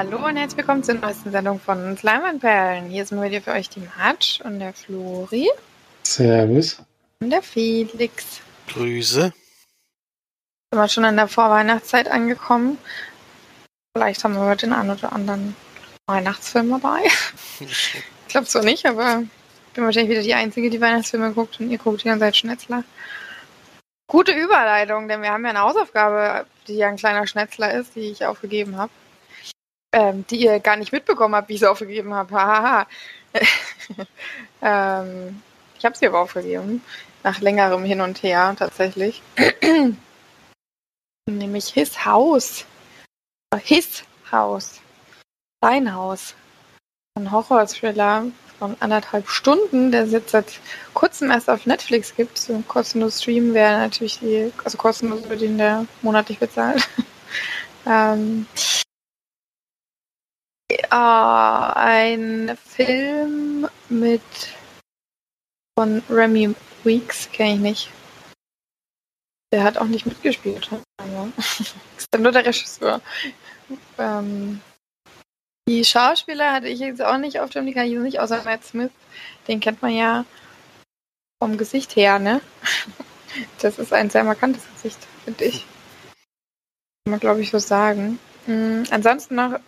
Hallo und herzlich willkommen zur neuesten Sendung von Sleimanperlen. Hier sind wir für euch die Matsch und der Flori. Servus. Und der Felix. Grüße. Sind wir schon in der Vorweihnachtszeit angekommen. Vielleicht haben wir heute den einen oder anderen Weihnachtsfilm dabei. ich glaube zwar nicht, aber ich bin wahrscheinlich wieder die Einzige, die Weihnachtsfilme guckt und ihr guckt die ganze Zeit Schnetzler. Gute Überleitung, denn wir haben ja eine Hausaufgabe, die ja ein kleiner Schnetzler ist, die ich aufgegeben habe. Ähm, die ihr gar nicht mitbekommen habt, wie ich sie aufgegeben habe. Hahaha. ähm, ich habe sie aber aufgegeben. Nach längerem Hin und Her tatsächlich. Nämlich His House. His House. Sein Haus. Ein Horror-Thriller von anderthalb Stunden, der es jetzt seit kurzem erst auf Netflix gibt. So ein kostenlos Stream wäre natürlich die, also kostenlos für den, der monatlich bezahlt. ähm, äh, ein Film mit von Remy Weeks, kenne ich nicht. Der hat auch nicht mitgespielt. ist dann nur der Regisseur. Ähm, die Schauspieler hatte ich jetzt auch nicht auf dem, die kann ich nicht, außer Matt Smith. Den kennt man ja vom Gesicht her, ne? Das ist ein sehr markantes Gesicht, finde ich. Kann man, glaube ich, so sagen. Mhm, ansonsten noch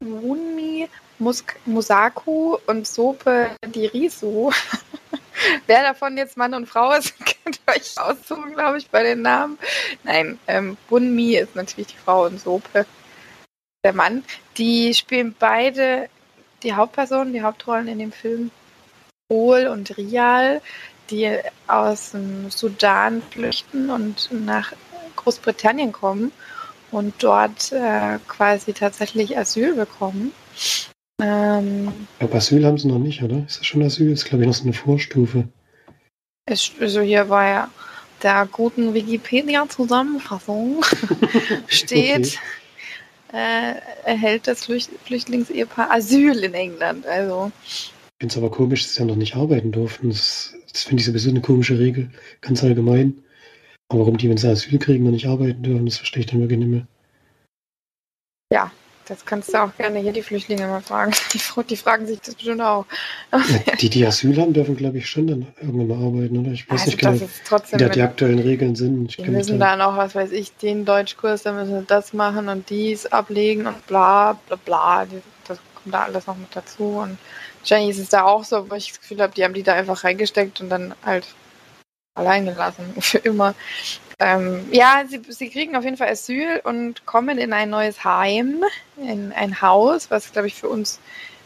Wunmi Musk Musaku und Sope Dirisu. Wer davon jetzt Mann und Frau ist, könnt ihr euch aussuchen, glaube ich, bei den Namen. Nein, ähm, Bunmi ist natürlich die Frau und Sope der Mann. Die spielen beide die Hauptpersonen, die Hauptrollen in dem Film. Ol und Rial, die aus dem Sudan flüchten und nach Großbritannien kommen und dort äh, quasi tatsächlich Asyl bekommen. Ähm, Aber Asyl haben sie noch nicht, oder? Ist das schon Asyl? Das ist, glaube ich, noch so eine Vorstufe. Es, also hier war ja der guten Wikipedia-Zusammenfassung steht, okay äh, erhält das Flücht Flüchtlingsehepaar Asyl in England. Also. Ich finde es aber komisch, dass sie ja noch nicht arbeiten durften. Das, das finde ich sowieso eine komische Regel, ganz allgemein. Aber warum die, wenn sie Asyl kriegen, noch nicht arbeiten dürfen, das verstehe ich dann wirklich nicht mehr. Ja, das kannst du auch gerne hier die Flüchtlinge mal fragen. Die, die fragen sich das bestimmt auch. Ja, die, die Asyl haben, dürfen, glaube ich, schon dann irgendwann mal arbeiten, oder? Ich weiß also nicht genau, wie da die aktuellen Regeln sind. Ich die müssen dann auch, was weiß ich, den Deutschkurs, dann müssen sie das machen und dies ablegen und bla, bla, bla. Das kommt da alles noch mit dazu. Und wahrscheinlich ist es da auch so, wo ich das Gefühl habe, die haben die da einfach reingesteckt und dann halt allein gelassen. Für immer. Ähm, ja, sie, sie kriegen auf jeden Fall Asyl und kommen in ein neues Heim, in ein Haus, was, glaube ich, für uns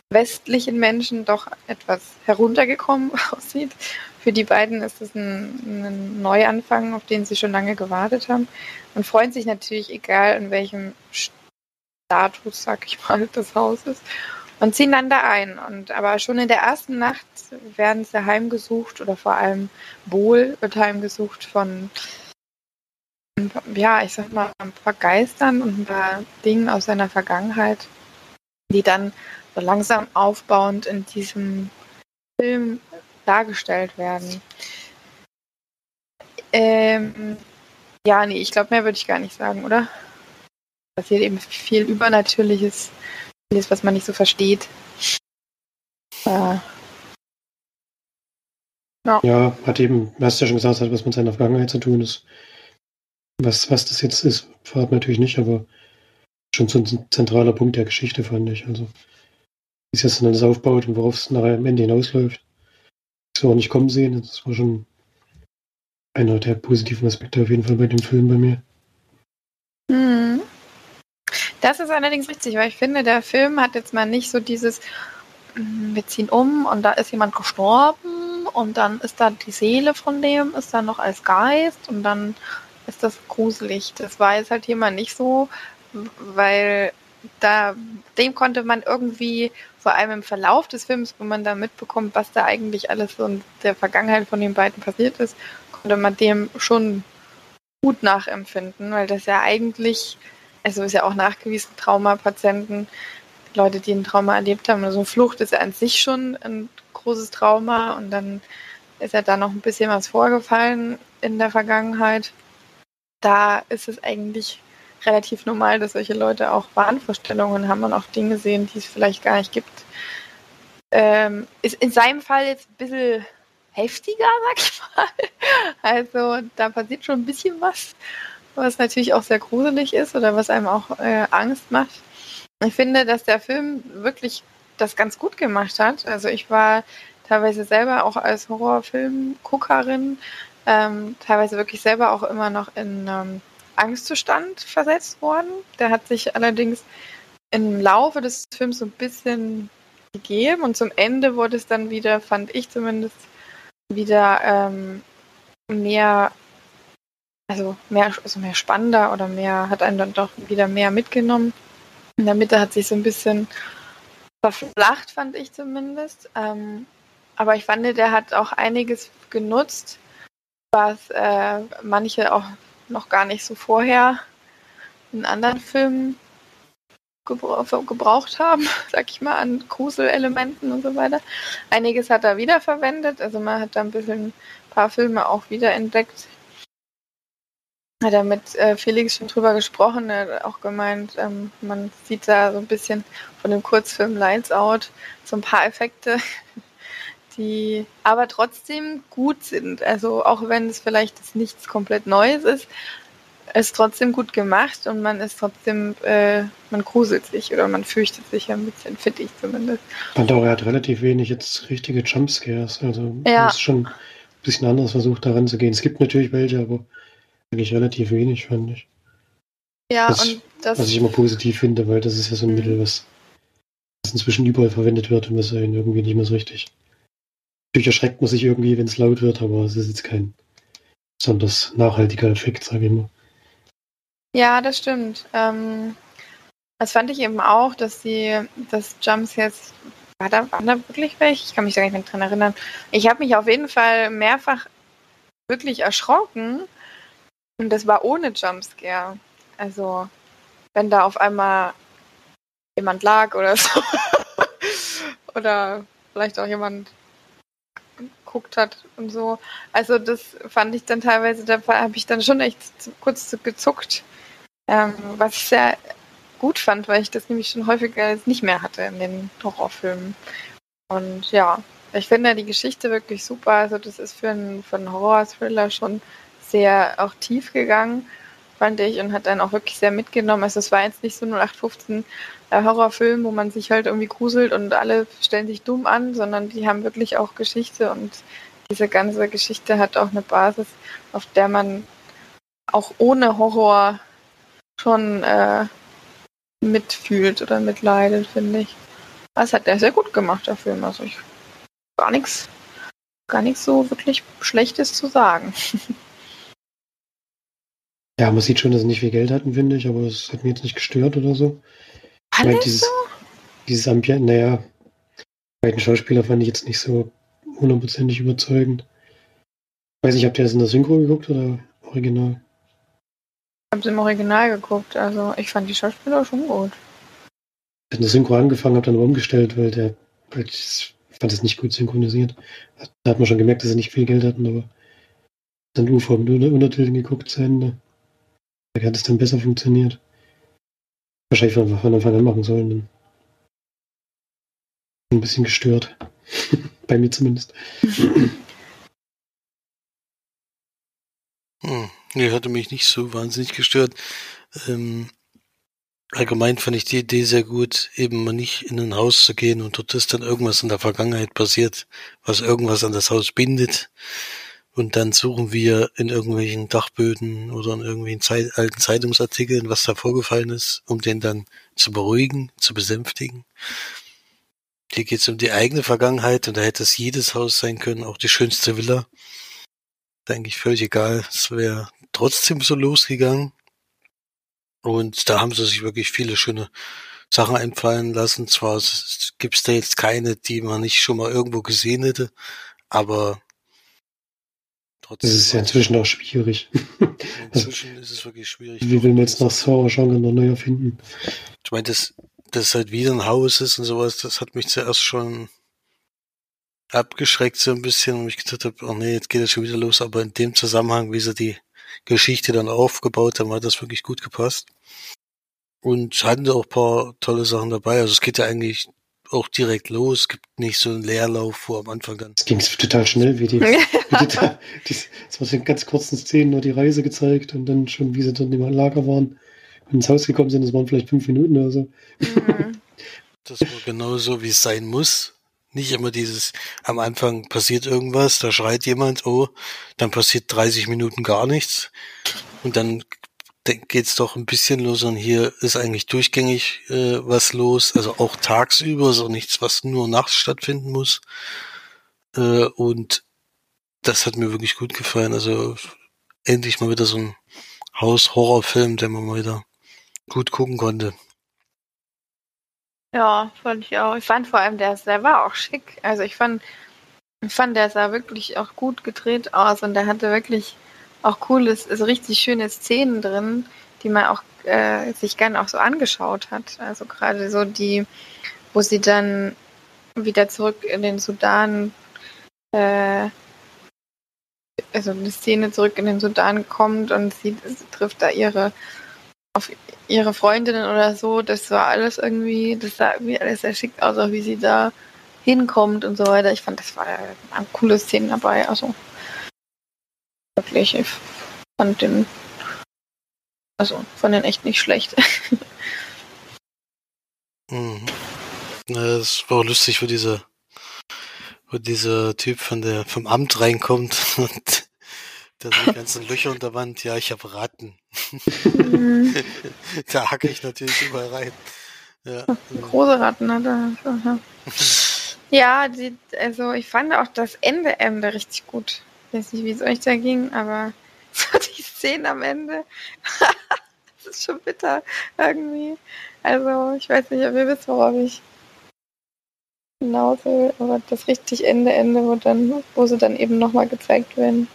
westlichen Menschen doch etwas heruntergekommen aussieht. Für die beiden ist es ein, ein, Neuanfang, auf den sie schon lange gewartet haben und freuen sich natürlich, egal in welchem Status, sag ich mal, das Haus ist, und ziehen dann da ein. Und aber schon in der ersten Nacht werden sie heimgesucht oder vor allem Bohl wird heimgesucht von ja, ich sag mal, ein paar Geistern und ein paar Dingen aus seiner Vergangenheit, die dann so langsam aufbauend in diesem Film dargestellt werden. Ähm, ja, nee, ich glaube, mehr würde ich gar nicht sagen, oder? Passiert eben viel Übernatürliches, vieles, was man nicht so versteht. Äh, ja. ja, hat eben, hast du ja schon gesagt, hat was mit seiner Vergangenheit zu tun. ist. Was, was das jetzt ist, verraten natürlich nicht, aber schon so ein zentraler Punkt der Geschichte, fand ich. Also, wie es jetzt dann alles aufbaut und worauf es nachher am Ende hinausläuft. Das auch nicht kommen sehen. Das war schon einer der positiven Aspekte auf jeden Fall bei dem Film bei mir. Mhm. Das ist allerdings richtig, weil ich finde, der Film hat jetzt mal nicht so dieses, mm, wir ziehen um und da ist jemand gestorben und dann ist da die Seele von dem, ist da noch als Geist und dann ist das gruselig. Das war jetzt halt hier mal nicht so, weil da dem konnte man irgendwie, vor allem im Verlauf des Films, wo man da mitbekommt, was da eigentlich alles so in der Vergangenheit von den beiden passiert ist, konnte man dem schon gut nachempfinden, weil das ja eigentlich, also ist ja auch nachgewiesen, Traumapatienten, Leute, die ein Trauma erlebt haben, also Flucht ist ja an sich schon ein großes Trauma und dann ist ja da noch ein bisschen was vorgefallen in der Vergangenheit da ist es eigentlich relativ normal, dass solche Leute auch Wahnvorstellungen haben und auch Dinge sehen, die es vielleicht gar nicht gibt. Ähm, ist in seinem Fall jetzt ein bisschen heftiger, sag ich mal. Also da passiert schon ein bisschen was, was natürlich auch sehr gruselig ist oder was einem auch äh, Angst macht. Ich finde, dass der Film wirklich das ganz gut gemacht hat. Also ich war teilweise selber auch als Horrorfilmguckerin ähm, teilweise wirklich selber auch immer noch in ähm, Angstzustand versetzt worden. Der hat sich allerdings im Laufe des Films so ein bisschen gegeben und zum Ende wurde es dann wieder, fand ich zumindest, wieder ähm, mehr, also mehr, also mehr spannender oder mehr, hat einen dann doch wieder mehr mitgenommen. In der Mitte hat sich so ein bisschen verflacht, fand ich zumindest. Ähm, aber ich fand, der hat auch einiges genutzt, was äh, manche auch noch gar nicht so vorher in anderen Filmen gebra gebraucht haben, sag ich mal, an Gruselelementen und so weiter. Einiges hat er wiederverwendet, also man hat da ein bisschen ein paar Filme auch wiederentdeckt. Hat er mit äh, Felix schon drüber gesprochen, er hat auch gemeint, ähm, man sieht da so ein bisschen von dem Kurzfilm Lights Out so ein paar Effekte, die aber trotzdem gut sind. Also auch wenn es vielleicht nichts komplett Neues ist, ist trotzdem gut gemacht und man ist trotzdem, äh, man gruselt sich oder man fürchtet sich ein bisschen, finde ich zumindest. Und auch er hat relativ wenig jetzt richtige Jumpscares. Also ja. ist schon ein bisschen anders versucht, daran zu gehen. Es gibt natürlich welche, aber eigentlich relativ wenig, fand ich. Ja, was, und das. Was ich immer positiv finde, weil das ist ja so ein Mittel, was, was inzwischen überall verwendet wird und was einen irgendwie nicht mehr so richtig Natürlich erschreckt man sich irgendwie, wenn es laut wird, aber es ist jetzt kein besonders nachhaltiger Effekt, sage ich mal. Ja, das stimmt. Ähm, das fand ich eben auch, dass die, das Jumps jetzt, war da, waren da wirklich welche? Ich kann mich da nicht mehr dran erinnern. Ich habe mich auf jeden Fall mehrfach wirklich erschrocken und das war ohne Jumpscare. Also, wenn da auf einmal jemand lag oder so. oder vielleicht auch jemand geguckt hat und so. Also das fand ich dann teilweise, da habe ich dann schon echt kurz gezuckt, ähm, was ich sehr gut fand, weil ich das nämlich schon häufiger nicht mehr hatte in den Horrorfilmen. Und ja, ich finde die Geschichte wirklich super. Also das ist für einen, für einen Horror-Thriller schon sehr auch tief gegangen, fand ich, und hat dann auch wirklich sehr mitgenommen. Also es war jetzt nicht so 0815 äh, Horrorfilm, wo man sich halt irgendwie gruselt und alle stellen sich dumm an, sondern die haben wirklich auch Geschichte und diese ganze Geschichte hat auch eine Basis, auf der man auch ohne Horror schon äh, mitfühlt oder mitleidet, finde ich. Das hat er sehr gut gemacht, der Film. Also ich gar nichts, gar nichts so wirklich Schlechtes zu sagen. Ja, man sieht schon, dass sie nicht viel Geld hatten, finde ich, aber es hat mich jetzt nicht gestört oder so. Ich meine, dieses, so? dieses Ambiente, naja, beiden Schauspieler fand ich jetzt nicht so hundertprozentig überzeugend. Ich weiß nicht, habt ihr das in der Synchro geguckt oder original? Ich hab's im Original geguckt, also ich fand die Schauspieler schon gut. Ich habe in der Synchro angefangen, habe dann umgestellt, weil der, weil ich fand es nicht gut synchronisiert. Da hat man schon gemerkt, dass sie nicht viel Geld hatten, aber dann UFO mit Untertiteln geguckt zu Ende. Hat es dann besser funktioniert. Wahrscheinlich von, von Anfang an machen sollen. Ein bisschen gestört. Bei mir zumindest. Hm, nee, hatte mich nicht so wahnsinnig gestört. Ähm, allgemein fand ich die Idee sehr gut, eben mal nicht in ein Haus zu gehen und dort ist dann irgendwas in der Vergangenheit passiert, was irgendwas an das Haus bindet. Und dann suchen wir in irgendwelchen Dachböden oder in irgendwelchen Zeit, alten Zeitungsartikeln, was da vorgefallen ist, um den dann zu beruhigen, zu besänftigen. Hier geht es um die eigene Vergangenheit und da hätte es jedes Haus sein können, auch die schönste Villa. Da eigentlich völlig egal, es wäre trotzdem so losgegangen. Und da haben sie sich wirklich viele schöne Sachen einfallen lassen. Zwar gibt es da jetzt keine, die man nicht schon mal irgendwo gesehen hätte, aber Trotzdem das ist ja inzwischen auch schwierig. Inzwischen ist es wirklich schwierig. Wie will man jetzt nach Horror-Genre noch neu erfinden? Ich meine, dass das halt wieder ein Haus ist und sowas, das hat mich zuerst schon abgeschreckt so ein bisschen und ich gedacht habe, oh nee, jetzt geht das schon wieder los, aber in dem Zusammenhang, wie sie die Geschichte dann aufgebaut haben, hat das wirklich gut gepasst. Und hatten da auch ein paar tolle Sachen dabei. Also es geht ja eigentlich auch direkt los. Es gibt nicht so einen Leerlauf, wo am Anfang dann. Es ging total schnell, wie die, es war in ganz kurzen Szenen nur die Reise gezeigt und dann schon, wie sie dort im Lager waren und ins Haus gekommen sind. Das waren vielleicht fünf Minuten oder so. Mhm. Das war genauso, wie es sein muss. Nicht immer dieses, am Anfang passiert irgendwas, da schreit jemand, oh, dann passiert 30 Minuten gar nichts. Und dann geht's doch ein bisschen los und hier ist eigentlich durchgängig äh, was los, also auch tagsüber, so nichts, was nur nachts stattfinden muss. Äh, und das hat mir wirklich gut gefallen. Also endlich mal wieder so ein Haus-Horrorfilm, den man mal wieder gut gucken konnte. Ja, fand ich auch. Ich fand vor allem, der, der war auch schick. Also ich fand, ich fand, der sah wirklich auch gut gedreht aus und der hatte wirklich auch cooles, also richtig schöne Szenen drin, die man auch äh, sich gerne auch so angeschaut hat. Also gerade so die, wo sie dann wieder zurück in den Sudan, äh, also eine Szene zurück in den Sudan kommt und sie, sie trifft da ihre auf ihre Freundinnen oder so, das war alles irgendwie, das sah irgendwie alles sehr schick aus, auch wie sie da hinkommt und so weiter. Ich fand, das war eine coole Szene dabei. Also wirklich, ich fand den, also fand den echt nicht schlecht. mhm. Das war auch lustig, wo dieser, wo dieser Typ von der, vom Amt reinkommt und da sind die ganzen Löcher unter der Wand. Ja, ich habe Ratten. Mhm. da hacke ich natürlich überall rein. Ja. Große Ratten hat er. Ja, die, also ich fand auch das Ende Ende richtig gut. Ich weiß nicht, wie es euch da ging, aber so die Szene am Ende, das ist schon bitter irgendwie. Also ich weiß nicht, ob ihr wisst, worauf ich hinaus will, aber das richtig Ende Ende, wo dann, wo sie dann eben nochmal gezeigt werden.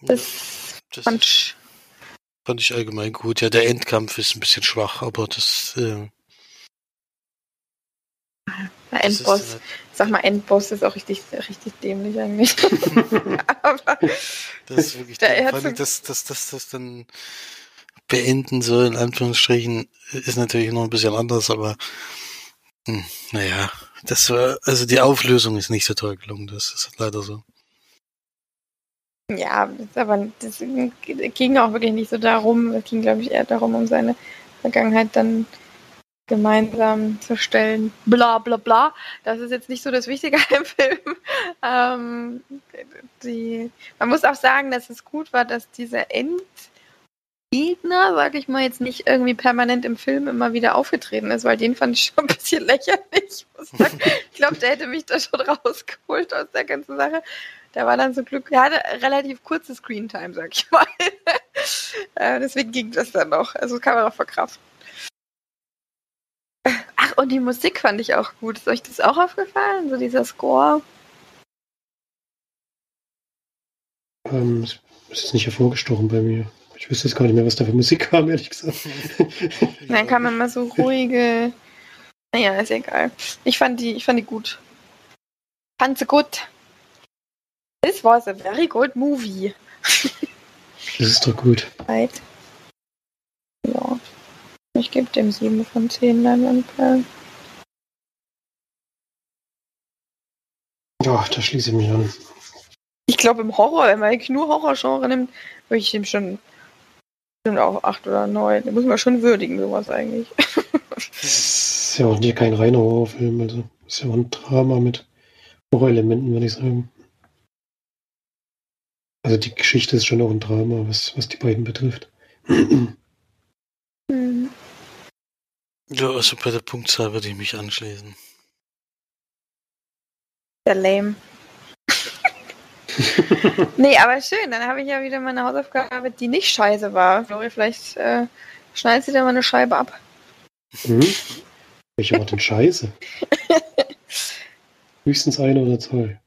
Das, das fand, ich, fand ich allgemein gut. Ja, der Endkampf ist ein bisschen schwach, aber das. Äh, der Endboss, ist, sag mal, Endboss ist auch richtig, richtig dämlich eigentlich. aber das ist wirklich der vor allem, dass das, das, das dann beenden soll, in Anführungsstrichen, ist natürlich noch ein bisschen anders, aber hm, naja, das war, also die Auflösung ist nicht so toll gelungen, das ist leider so. Ja, aber das ging auch wirklich nicht so darum. Es ging, glaube ich, eher darum, um seine Vergangenheit dann gemeinsam zu stellen. Bla bla bla. Das ist jetzt nicht so das Wichtige im Film. Ähm, die, man muss auch sagen, dass es gut war, dass dieser Endgegner, sage ich mal, jetzt nicht irgendwie permanent im Film immer wieder aufgetreten ist, weil den fand ich schon ein bisschen lächerlich. Ich glaube, der hätte mich da schon rausgeholt aus der ganzen Sache. Der war dann so glücklich. Er hatte relativ kurze Screentime, sag ich mal. äh, deswegen ging das dann noch. Also kann man auch verkraften. Die Musik fand ich auch gut. Ist euch das auch aufgefallen? So dieser Score? Ähm, das ist nicht hervorgestochen bei mir. Ich wüsste jetzt gar nicht mehr, was da für Musik kam, ehrlich gesagt. Dann kam immer so ruhige. Naja, ist egal. Ich fand die, ich fand die gut. Fand sie gut. This was a very good movie. das ist doch gut. Right. Ja. Ich gebe dem 7 von 10 Leinwandperlen. Ja, da schließe ich mich an. Ich glaube, im Horror, wenn man nur Horrorgenre nimmt, würde ich ihm schon bestimmt auch 8 oder 9. Den muss man schon würdigen, sowas eigentlich. das ist ja auch nie kein reiner Horrorfilm, also ist ja auch ein Drama mit Horrorelementen, würde ich sagen. Also die Geschichte ist schon auch ein Drama, was, was die beiden betrifft. Mhm. Ja, also bei der Punktzahl würde ich mich anschließen. Sehr lame. nee, aber schön, dann habe ich ja wieder meine Hausaufgabe, die nicht scheiße war. Flori, vielleicht äh, schneidest du dir mal eine Scheibe ab. Mhm. Welche war denn scheiße? Höchstens eine oder zwei.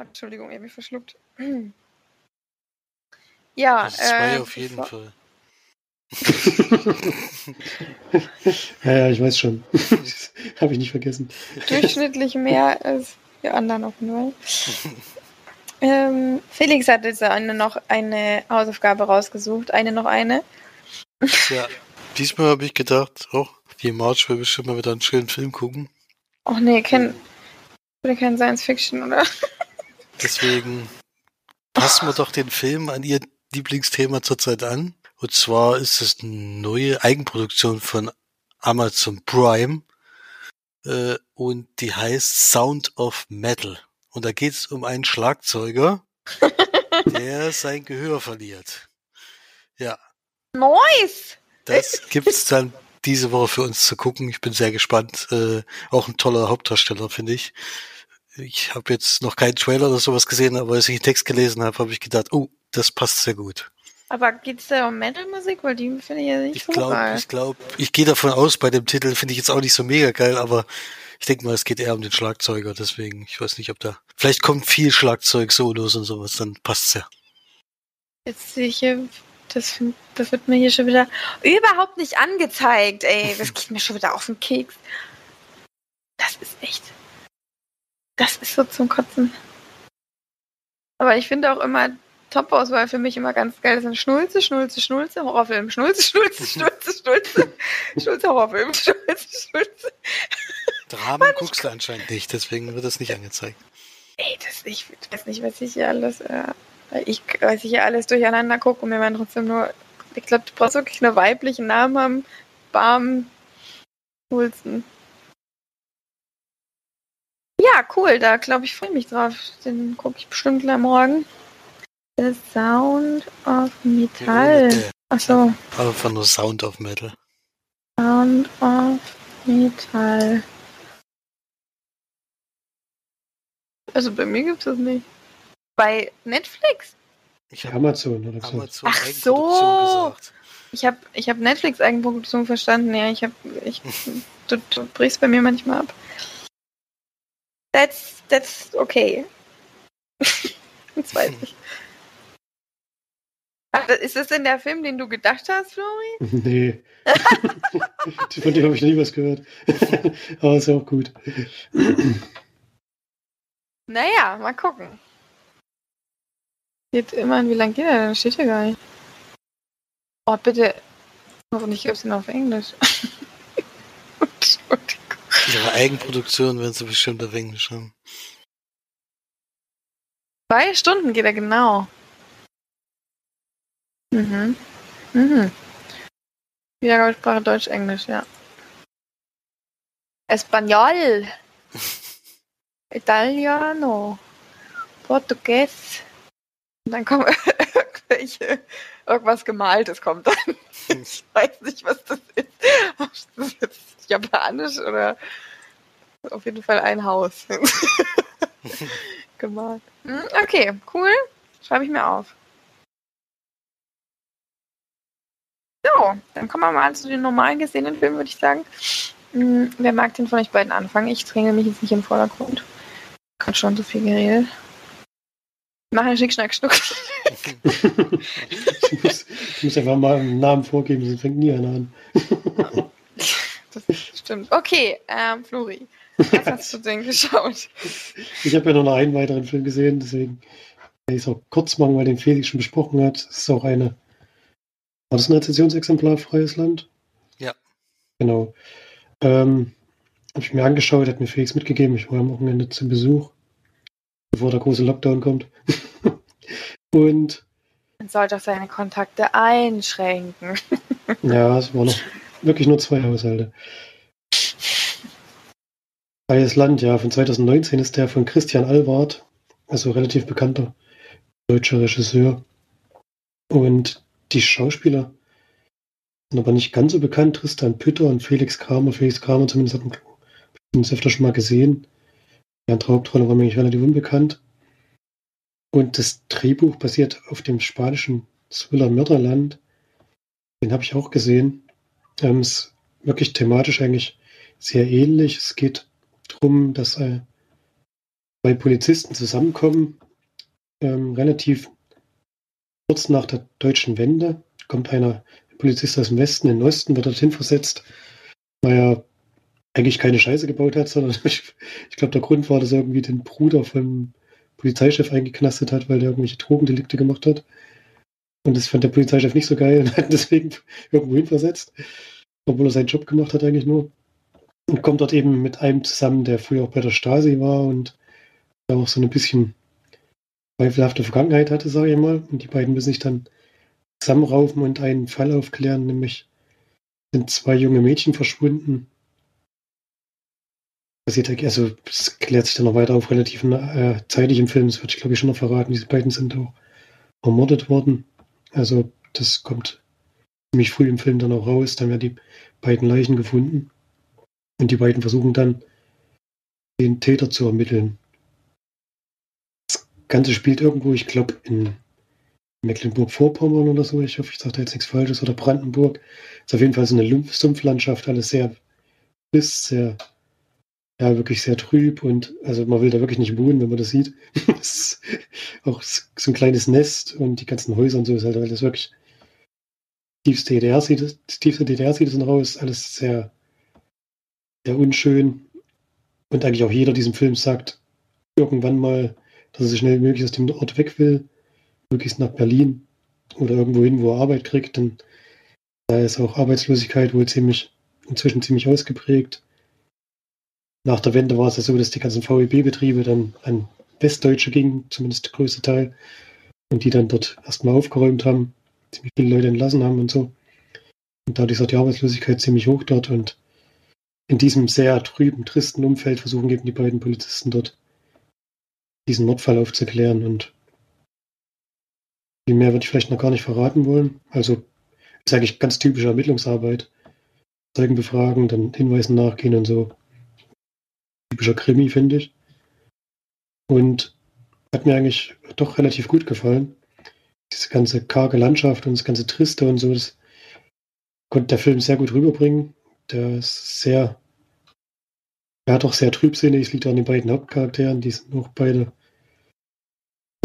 Entschuldigung, ich habe mich verschluckt. Ja, das zwei äh, auf jeden Fall. ja, ja, ich weiß schon. habe ich nicht vergessen. Durchschnittlich mehr als die anderen auf Fall. Ähm, Felix hat jetzt eine, noch eine Hausaufgabe rausgesucht. Eine noch eine. Ja, diesmal habe ich gedacht, oh, die March will bestimmt mal wieder einen schönen Film gucken. Ach nee, kein, kein Science Fiction, oder? Deswegen passen wir doch den Film an ihr Lieblingsthema zurzeit an. Und zwar ist es eine neue Eigenproduktion von Amazon Prime. Äh, und die heißt Sound of Metal. Und da geht es um einen Schlagzeuger, der sein Gehör verliert. Ja. Nice! Das gibt's dann diese Woche für uns zu gucken. Ich bin sehr gespannt. Äh, auch ein toller Hauptdarsteller, finde ich. Ich habe jetzt noch keinen Trailer oder sowas gesehen, aber als ich den Text gelesen habe, habe ich gedacht, oh, das passt sehr gut. Aber geht's da um Metal-Musik? Weil die finde ich ja nicht Ich so glaube, geil. ich glaube, ich gehe davon aus, bei dem Titel finde ich jetzt auch nicht so mega geil, aber ich denke mal, es geht eher um den Schlagzeuger, deswegen, ich weiß nicht, ob da, vielleicht kommt viel Schlagzeug, Solos und sowas, dann passt's ja. Jetzt sehe ich hier, das, find- das wird mir hier schon wieder überhaupt nicht angezeigt, ey. Das geht mir schon wieder auf den Keks. Das ist echt. Das ist so zum Kotzen. Aber ich finde auch immer Top-Auswahl für mich immer ganz geil. Das sind Schnulze, Schnulze, Schnulze, Horrorfilm. Schnulze, Schnulze, Schnulze, Schnulze. Schnulze, Horrorfilm. Schnulze, Schnulze. Dramen guckst du anscheinend nicht, deswegen wird das nicht angezeigt. Ey, das, ich weiß nicht, was ich hier alles, äh, ich weiß ich hier alles durcheinander gucke und mir werden trotzdem nur, ich glaube, du brauchst wirklich nur weiblichen Namen haben. Bam, coolsten. Ja, cool, da glaube ich, freue mich drauf. Den gucke ich bestimmt gleich morgen. The Sound of Metall. Äh, Achso, Einfach nur Sound of Metal. Sound of Metall. Also bei mir gibt es das nicht. Bei Netflix? Ich habe Amazon oder so. Amazon Ach so. Ich habe ich hab Netflix Eigenproduktion verstanden. Ja, ich habe ich du, du brichst bei mir manchmal ab. That's that's okay. das weiß ich. Ist das denn der Film, den du gedacht hast, Flori? Nee. Von dem habe ich nie was gehört. Aber ist ja auch gut. Naja, mal gucken. Geht immerhin, wie lange geht er denn? Steht hier gar nicht. Oh, bitte. Hoffentlich gibt es ihn auf Englisch. Entschuldigung. Ihre Eigenproduktion werden sie bestimmt auf Englisch haben. Zwei Stunden geht er genau. Mhm. Mhm. Wiedergabesprache Deutsch-Englisch, ja. Espanol. Italiano. Portugies. Und dann kommen irgendwelche, irgendwas Gemaltes kommt dann. Ich weiß nicht, was das ist. Ob das jetzt Japanisch oder auf jeden Fall ein Haus. Gemalt. Hm, Okay, cool. Schreibe ich mir auf. So, dann kommen wir mal zu den normal gesehenen Filmen, würde ich sagen. Hm, Wer mag den von euch beiden anfangen? Ich dränge mich jetzt nicht im Vordergrund. Hat schon so viel geredet. Machen Schnick, Schnack, Schnuck. ich, muss, ich muss einfach mal einen Namen vorgeben, sonst fängt nie einer an. Das stimmt. Okay, ähm, Flori. Was hast du denn geschaut? Ich habe ja noch einen weiteren Film gesehen, deswegen kann ich es auch kurz machen, weil den Felix schon besprochen hat. Es ist auch eine. War das ein Rezessionsexemplar, Freies Land? Ja. Genau. Ähm, habe ich mir angeschaut, hat mir Felix mitgegeben. Ich war am Wochenende zu Besuch, bevor der große Lockdown kommt. Und Man soll doch seine Kontakte einschränken. ja, es waren noch wirklich nur zwei Haushalte. Freies Land, ja, von 2019 ist der von Christian Alward, also relativ bekannter deutscher Regisseur. Und die Schauspieler sind aber nicht ganz so bekannt. Tristan Pütter und Felix Kramer. Felix Kramer zumindest hat man uns öfter schon mal gesehen. Andere Hauptrolle war mir eigentlich relativ unbekannt. Und das Drehbuch basiert auf dem spanischen Thriller Mörderland. Den habe ich auch gesehen. Ähm, ist wirklich thematisch eigentlich sehr ähnlich. Es geht darum, dass äh, zwei Polizisten zusammenkommen, ähm, relativ kurz nach der deutschen Wende. Kommt einer Polizist aus dem Westen in den Osten, wird dorthin versetzt, weil er eigentlich keine Scheiße gebaut hat, sondern ich, ich glaube, der Grund war, dass er irgendwie den Bruder vom Polizeichef eingeknastet hat, weil der irgendwelche Drogendelikte gemacht hat. Und das fand der Polizeichef nicht so geil und hat deswegen irgendwo hin versetzt, obwohl er seinen Job gemacht hat eigentlich nur. Und kommt dort eben mit einem zusammen, der früher auch bei der Stasi war und da auch so ein bisschen zweifelhafte Vergangenheit hatte, sage ich mal. Und die beiden müssen sich dann zusammenraufen und einen Fall aufklären, nämlich sind zwei junge Mädchen verschwunden. Passiert, also es klärt sich dann noch weiter auf relativ äh, zeitig im Film. Das würde ich glaube ich schon noch verraten. Diese beiden sind auch ermordet worden. Also das kommt ziemlich früh im Film dann auch raus. Dann werden die beiden Leichen gefunden. Und die beiden versuchen dann, den Täter zu ermitteln. Ganze spielt irgendwo, ich glaube, in Mecklenburg-Vorpommern oder so. Ich hoffe, ich sage da jetzt nichts Falsches. Oder Brandenburg. Ist auf jeden Fall so eine Sumpflandschaft, alles sehr bis sehr, ja, wirklich sehr trüb und also man will da wirklich nicht wohnen, wenn man das sieht. auch so ein kleines Nest und die ganzen Häuser und so ist halt alles wirklich tiefste DDR sieht es, tiefste DDR sieht es noch aus, alles sehr, sehr unschön. Und eigentlich auch jeder diesem Film sagt irgendwann mal, dass er so schnell wie möglich aus dem Ort weg will möglichst nach Berlin oder irgendwo hin, wo er Arbeit kriegt, denn da ist auch Arbeitslosigkeit wohl ziemlich, inzwischen ziemlich ausgeprägt. Nach der Wende war es ja so, dass die ganzen VEB-Betriebe dann an Westdeutsche gingen, zumindest der größte Teil, und die dann dort erstmal aufgeräumt haben, ziemlich viele Leute entlassen haben und so. Und dadurch ist auch die Arbeitslosigkeit ziemlich hoch dort und in diesem sehr trüben, tristen Umfeld versuchen eben die beiden Polizisten dort diesen Mordfall aufzuklären und viel mehr würde ich vielleicht noch gar nicht verraten wollen. Also ist eigentlich ganz typische Ermittlungsarbeit. Zeugen befragen, dann Hinweisen nachgehen und so. Typischer Krimi, finde ich. Und hat mir eigentlich doch relativ gut gefallen. Diese ganze karge Landschaft und das ganze Triste und so, das konnte der Film sehr gut rüberbringen. Der ist sehr, hat auch sehr trübsinnig, es liegt an den beiden Hauptcharakteren, die sind auch beide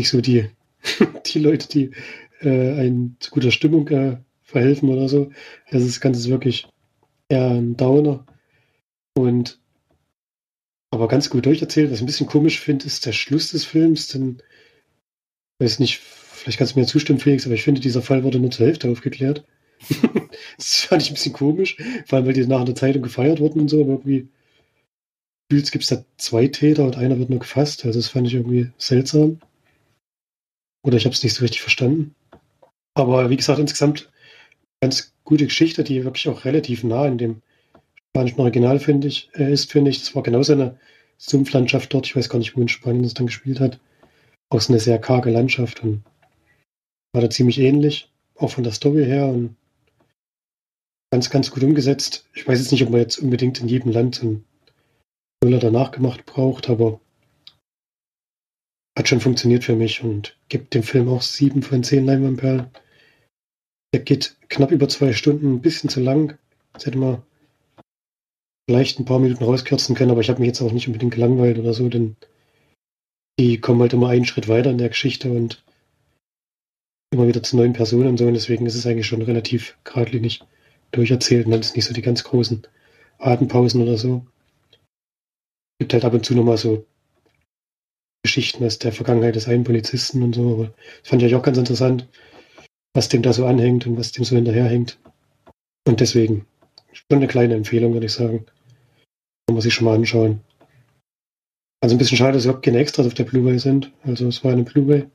nicht so die die Leute, die äh, einen zu guter Stimmung äh, verhelfen oder so. Also das Ganze ist wirklich eher ein Downer. Und aber ganz gut durcherzählt. Was ich ein bisschen komisch finde, ist der Schluss des Films, denn weiß nicht, vielleicht kannst du mir zustimmen, Felix, aber ich finde, dieser Fall wurde nur zur Hälfte aufgeklärt. das fand ich ein bisschen komisch, vor allem weil die nach der Zeitung gefeiert wurden und so, aber irgendwie gibt es da zwei Täter und einer wird nur gefasst. Also das fand ich irgendwie seltsam. Oder ich habe es nicht so richtig verstanden. Aber wie gesagt, insgesamt ganz gute Geschichte, die wirklich auch relativ nah in dem spanischen Original finde ich, äh, ist, finde ich. Das war genauso eine Sumpflandschaft dort. Ich weiß gar nicht, wo in Spanien das dann gespielt hat. Auch so eine sehr karge Landschaft und war da ziemlich ähnlich, auch von der Story her und ganz, ganz gut umgesetzt. Ich weiß jetzt nicht, ob man jetzt unbedingt in jedem Land einen Thriller danach gemacht braucht, aber hat schon funktioniert für mich und gibt dem Film auch sieben von zehn Leinwandperlen. Der geht knapp über zwei Stunden, ein bisschen zu lang. Das hätte man vielleicht ein paar Minuten rauskürzen können, aber ich habe mich jetzt auch nicht unbedingt gelangweilt oder so, denn die kommen halt immer einen Schritt weiter in der Geschichte und immer wieder zu neuen Personen und so. Und deswegen ist es eigentlich schon relativ geradlinig durcherzählt und dann ist nicht so die ganz großen Atempausen oder so. Gibt halt ab und zu nochmal so Geschichten aus der Vergangenheit des einen Polizisten und so. Aber das fand ich auch ganz interessant, was dem da so anhängt und was dem so hinterherhängt. Und deswegen schon eine kleine Empfehlung, würde ich sagen. Kann man sich schon mal anschauen. Also ein bisschen schade, dass überhaupt keine Extras auf der Blu-ray sind. Also es war eine Blu-ray.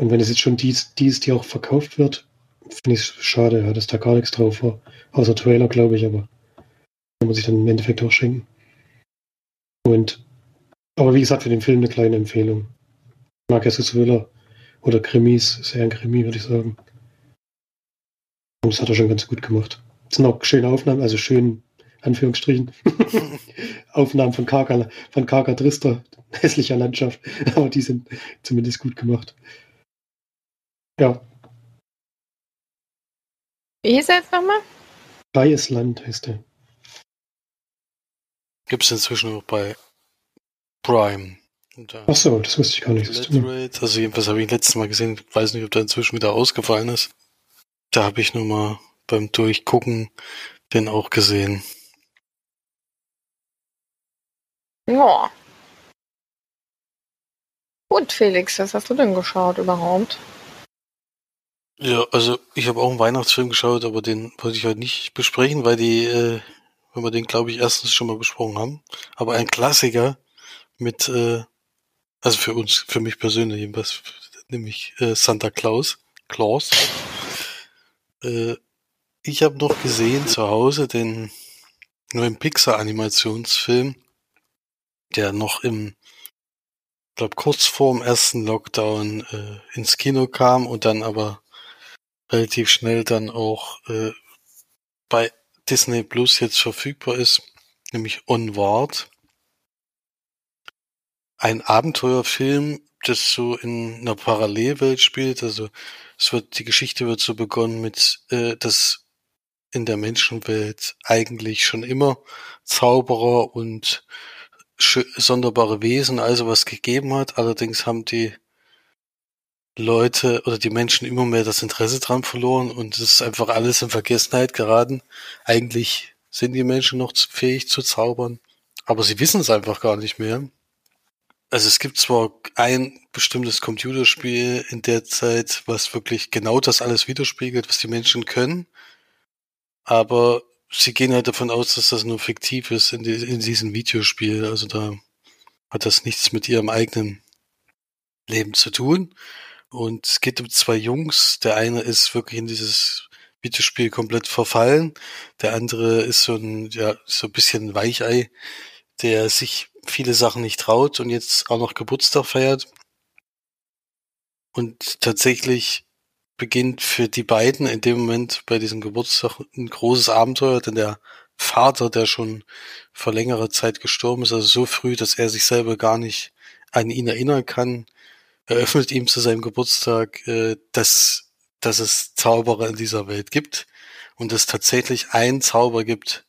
Und wenn es jetzt schon die, ist, die auch verkauft wird, finde ich es schade, ja, dass da gar nichts drauf war. Außer Trailer, glaube ich, aber kann man sich dann im Endeffekt auch schenken. Und aber wie gesagt, für den Film eine kleine Empfehlung. Ich mag ja so Thriller oder Krimis, sehr ein Krimi, würde ich sagen. Und das hat er schon ganz gut gemacht. Es sind auch schöne Aufnahmen, also schön, Anführungsstrichen, Aufnahmen von Karka, von Karka Drister, hässlicher Landschaft, aber die sind zumindest gut gemacht. Ja. Wie hieß er jetzt nochmal? Freies Land heißt er. Gibt es inzwischen auch bei Prime. Da Ach so, das wusste ich gar nicht. Literate, also jedenfalls habe ich letztes Mal gesehen, ich weiß nicht, ob der inzwischen wieder ausgefallen ist. Da habe ich nur mal beim Durchgucken den auch gesehen. Ja. Gut, Felix, was hast du denn geschaut überhaupt? Ja, also ich habe auch einen Weihnachtsfilm geschaut, aber den wollte ich heute nicht besprechen, weil die, äh, wenn wir den, glaube ich, erstens schon mal besprochen haben. Aber ein Klassiker mit, äh, also für uns, für mich persönlich jedenfalls, nämlich äh, Santa Claus, Claus. Äh, ich habe noch gesehen zu Hause den neuen Pixar-Animationsfilm, der noch im, glaube kurz vor dem ersten Lockdown äh, ins Kino kam und dann aber relativ schnell dann auch äh, bei Disney Plus jetzt verfügbar ist, nämlich Onward. Ein Abenteuerfilm, das so in einer Parallelwelt spielt. Also es wird die Geschichte wird so begonnen mit, äh, dass in der Menschenwelt eigentlich schon immer Zauberer und sonderbare Wesen, also was gegeben hat. Allerdings haben die Leute oder die Menschen immer mehr das Interesse dran verloren und es ist einfach alles in Vergessenheit geraten. Eigentlich sind die Menschen noch fähig zu zaubern, aber sie wissen es einfach gar nicht mehr. Also es gibt zwar ein bestimmtes Computerspiel in der Zeit, was wirklich genau das alles widerspiegelt, was die Menschen können, aber sie gehen halt davon aus, dass das nur fiktiv ist in, die, in diesem Videospiel. Also da hat das nichts mit ihrem eigenen Leben zu tun. Und es geht um zwei Jungs. Der eine ist wirklich in dieses Videospiel komplett verfallen. Der andere ist so ein, ja, so ein bisschen Weichei, der sich viele Sachen nicht traut und jetzt auch noch Geburtstag feiert. Und tatsächlich beginnt für die beiden in dem Moment bei diesem Geburtstag ein großes Abenteuer, denn der Vater, der schon vor längerer Zeit gestorben ist, also so früh, dass er sich selber gar nicht an ihn erinnern kann, eröffnet ihm zu seinem Geburtstag, äh, dass, dass es Zauberer in dieser Welt gibt und es tatsächlich einen Zauber gibt,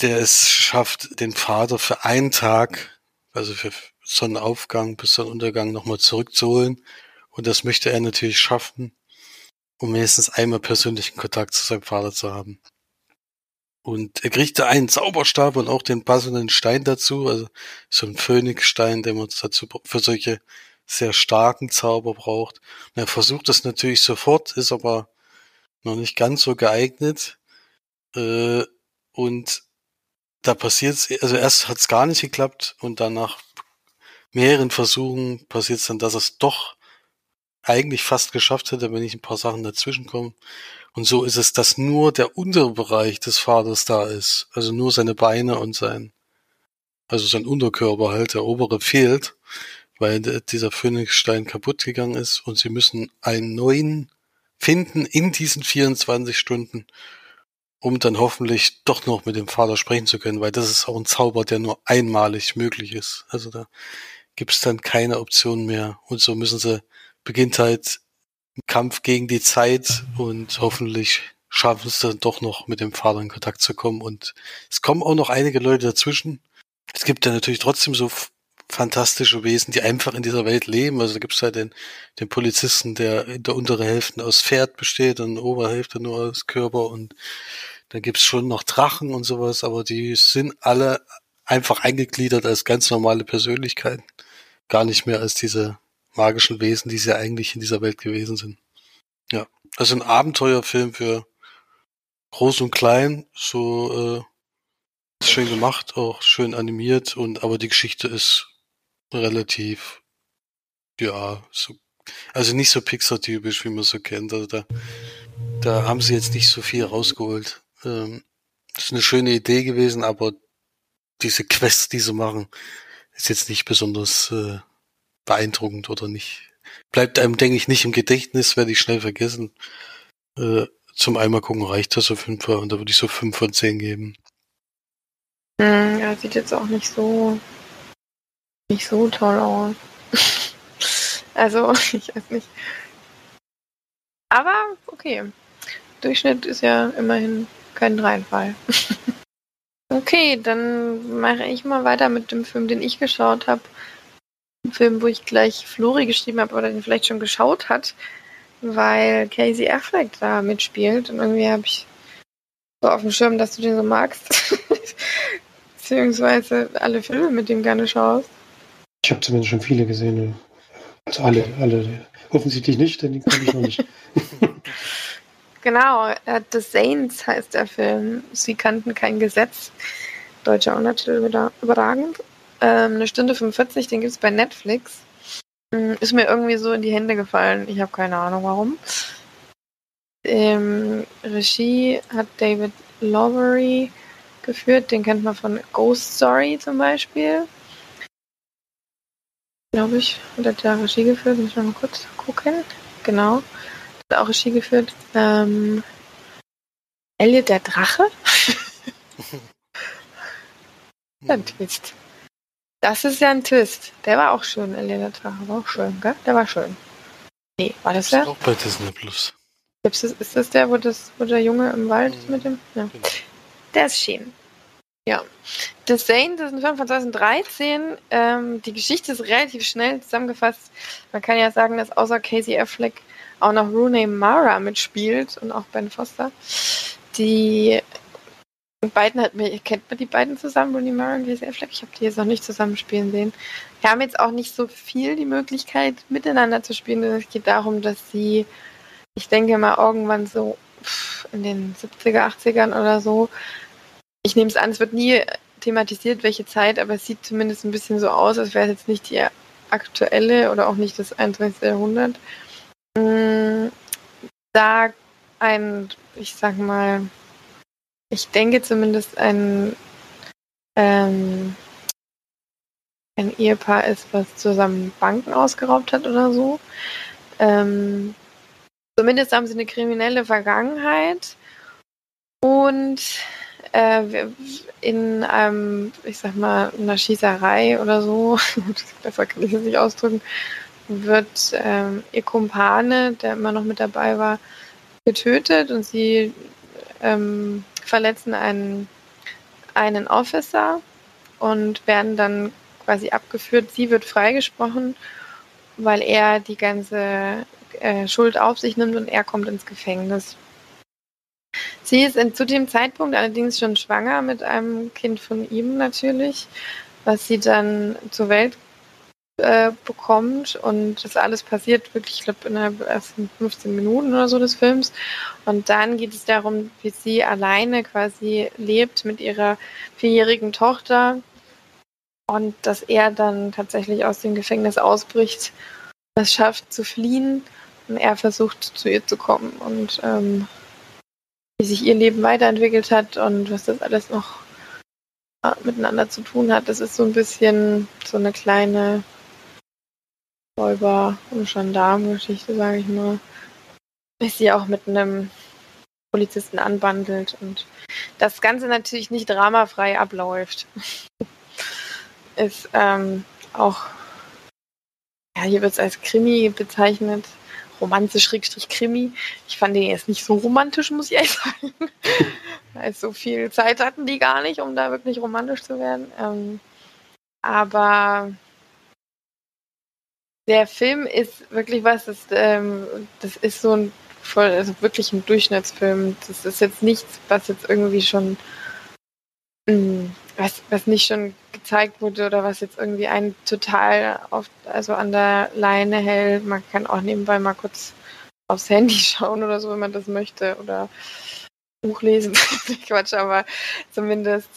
der es schafft, den Vater für einen Tag, also für Sonnenaufgang bis Sonnenuntergang nochmal zurückzuholen und das möchte er natürlich schaffen, um mindestens einmal persönlichen Kontakt zu seinem Vater zu haben. Und er kriegt da einen Zauberstab und auch den passenden Stein dazu, also so ein Phönixstein, den man dazu für solche sehr starken Zauber braucht. Und er versucht das natürlich sofort, ist aber noch nicht ganz so geeignet. Äh, und da passiert also erst hat es gar nicht geklappt und dann nach mehreren Versuchen passiert es dann, dass es doch eigentlich fast geschafft hätte, wenn ich ein paar Sachen dazwischen komme. Und so ist es, dass nur der untere Bereich des Vaters da ist. Also nur seine Beine und sein, also sein Unterkörper halt, der obere fehlt, weil dieser Phönixstein kaputt gegangen ist und sie müssen einen neuen finden in diesen 24 Stunden, um dann hoffentlich doch noch mit dem Vater sprechen zu können, weil das ist auch ein Zauber, der nur einmalig möglich ist. Also da gibt's dann keine Option mehr. Und so müssen sie beginnt halt ein Kampf gegen die Zeit und hoffentlich schaffen es dann doch noch mit dem Vater in Kontakt zu kommen. Und es kommen auch noch einige Leute dazwischen. Es gibt ja natürlich trotzdem so fantastische Wesen, die einfach in dieser Welt leben. Also da gibt es halt den, den Polizisten, der in der unteren Hälfte aus Pferd besteht und in der Oberhälfte nur aus Körper und dann gibt's schon noch Drachen und sowas, aber die sind alle einfach eingegliedert als ganz normale Persönlichkeiten. Gar nicht mehr als diese magischen Wesen, die sie eigentlich in dieser Welt gewesen sind. Ja, also ein Abenteuerfilm für groß und klein, so äh, schön gemacht, auch schön animiert und aber die Geschichte ist relativ ja, so also nicht so Pixar-typisch, wie man so kennt. Also da, da haben sie jetzt nicht so viel rausgeholt. Ähm, ist eine schöne Idee gewesen, aber diese Quests, die sie machen, ist jetzt nicht besonders äh, beeindruckend oder nicht. Bleibt einem, denke ich, nicht im Gedächtnis, werde ich schnell vergessen. Äh, zum einmal gucken reicht das auf Fall und da würde ich so fünf von zehn geben. Hm, ja, sieht jetzt auch nicht so nicht so toll aus. also, ich weiß nicht. Aber okay. Durchschnitt ist ja immerhin kein Reinfall. okay, dann mache ich mal weiter mit dem Film, den ich geschaut habe. Film, wo ich gleich Flori geschrieben habe oder den vielleicht schon geschaut hat, weil Casey Affleck da mitspielt und irgendwie habe ich so auf dem Schirm, dass du den so magst. Beziehungsweise alle Filme mit dem gerne schaust. Ich habe zumindest schon viele gesehen. Ja. Also alle, alle. Offensichtlich nicht, denn die kann ich noch nicht. genau, äh, The Saints heißt der Film. Sie kannten kein Gesetz. Deutscher Untertitel wieder überragend. Ähm, eine Stunde 45, den gibt es bei Netflix. Hm, ist mir irgendwie so in die Hände gefallen. Ich habe keine Ahnung warum. Ähm, Regie hat David Lowery geführt. Den kennt man von Ghost Story zum Beispiel. Glaube ich. Hat er da Regie geführt? Muss ich mal kurz gucken. Genau. Hat auch Regie geführt. Ähm, Elliot der Drache. ein Twist. Das ist ja ein Twist. Der war auch schön, Elliot der Drache. War auch schön, gell? Der war schön. Nee, war das der? Auch bei Disney Plus. Ist das der, wo, das, wo der Junge im Wald ist mit dem? Ja. Genau. Der ist schön. Ja. The Saint ist ein Film von 2013. Ähm, die Geschichte ist relativ schnell zusammengefasst. Man kann ja sagen, dass außer Casey Affleck auch noch Rooney Mara mitspielt und auch Ben Foster. Die beiden hat mir, kennt man die beiden zusammen, Rooney Mara und Casey Affleck? Ich habe die jetzt noch nicht zusammenspielen sehen. Wir haben jetzt auch nicht so viel die Möglichkeit, miteinander zu spielen. Es geht darum, dass sie, ich denke mal, irgendwann so in den 70er, 80ern oder so. Ich nehme es an, es wird nie thematisiert, welche Zeit, aber es sieht zumindest ein bisschen so aus, als wäre es jetzt nicht die aktuelle oder auch nicht das 21. Jahrhundert. Mm, da ein, ich sag mal, ich denke zumindest ein, ähm, ein Ehepaar ist, was zusammen Banken ausgeraubt hat oder so. Ähm, Zumindest haben sie eine kriminelle Vergangenheit und äh, in einem, ich sag mal, einer Schießerei oder so, besser kann ich es nicht ausdrücken, wird ähm, ihr Kumpane, der immer noch mit dabei war, getötet und sie ähm, verletzen einen, einen Officer und werden dann quasi abgeführt. Sie wird freigesprochen, weil er die ganze äh, Schuld auf sich nimmt und er kommt ins Gefängnis. Sie ist zu dem Zeitpunkt allerdings schon schwanger mit einem Kind von ihm natürlich, was sie dann zur Welt äh, bekommt und das alles passiert wirklich, ich glaube, innerhalb der ersten 15 Minuten oder so des Films. Und dann geht es darum, wie sie alleine quasi lebt mit ihrer vierjährigen Tochter und dass er dann tatsächlich aus dem Gefängnis ausbricht, es schafft zu fliehen er versucht zu ihr zu kommen und ähm, wie sich ihr Leben weiterentwickelt hat und was das alles noch miteinander zu tun hat. Das ist so ein bisschen so eine kleine Räuber- und Gendarmengeschichte, sage ich mal. Bis sie auch mit einem Polizisten anbandelt und das Ganze natürlich nicht dramafrei abläuft. ist ähm, auch, ja, hier wird es als Krimi bezeichnet. Romanze-Krimi. Ich fand den jetzt nicht so romantisch, muss ich ehrlich sagen. also so viel Zeit hatten die gar nicht, um da wirklich romantisch zu werden. Ähm, aber der Film ist wirklich was, das, ähm, das ist so ein voll, also wirklich ein Durchschnittsfilm. Das ist jetzt nichts, was jetzt irgendwie schon mm, was, was nicht schon gezeigt wurde oder was jetzt irgendwie einen total auf, also an der Leine hält. Man kann auch nebenbei mal kurz aufs Handy schauen oder so, wenn man das möchte oder Buch lesen. Quatsch, aber zumindest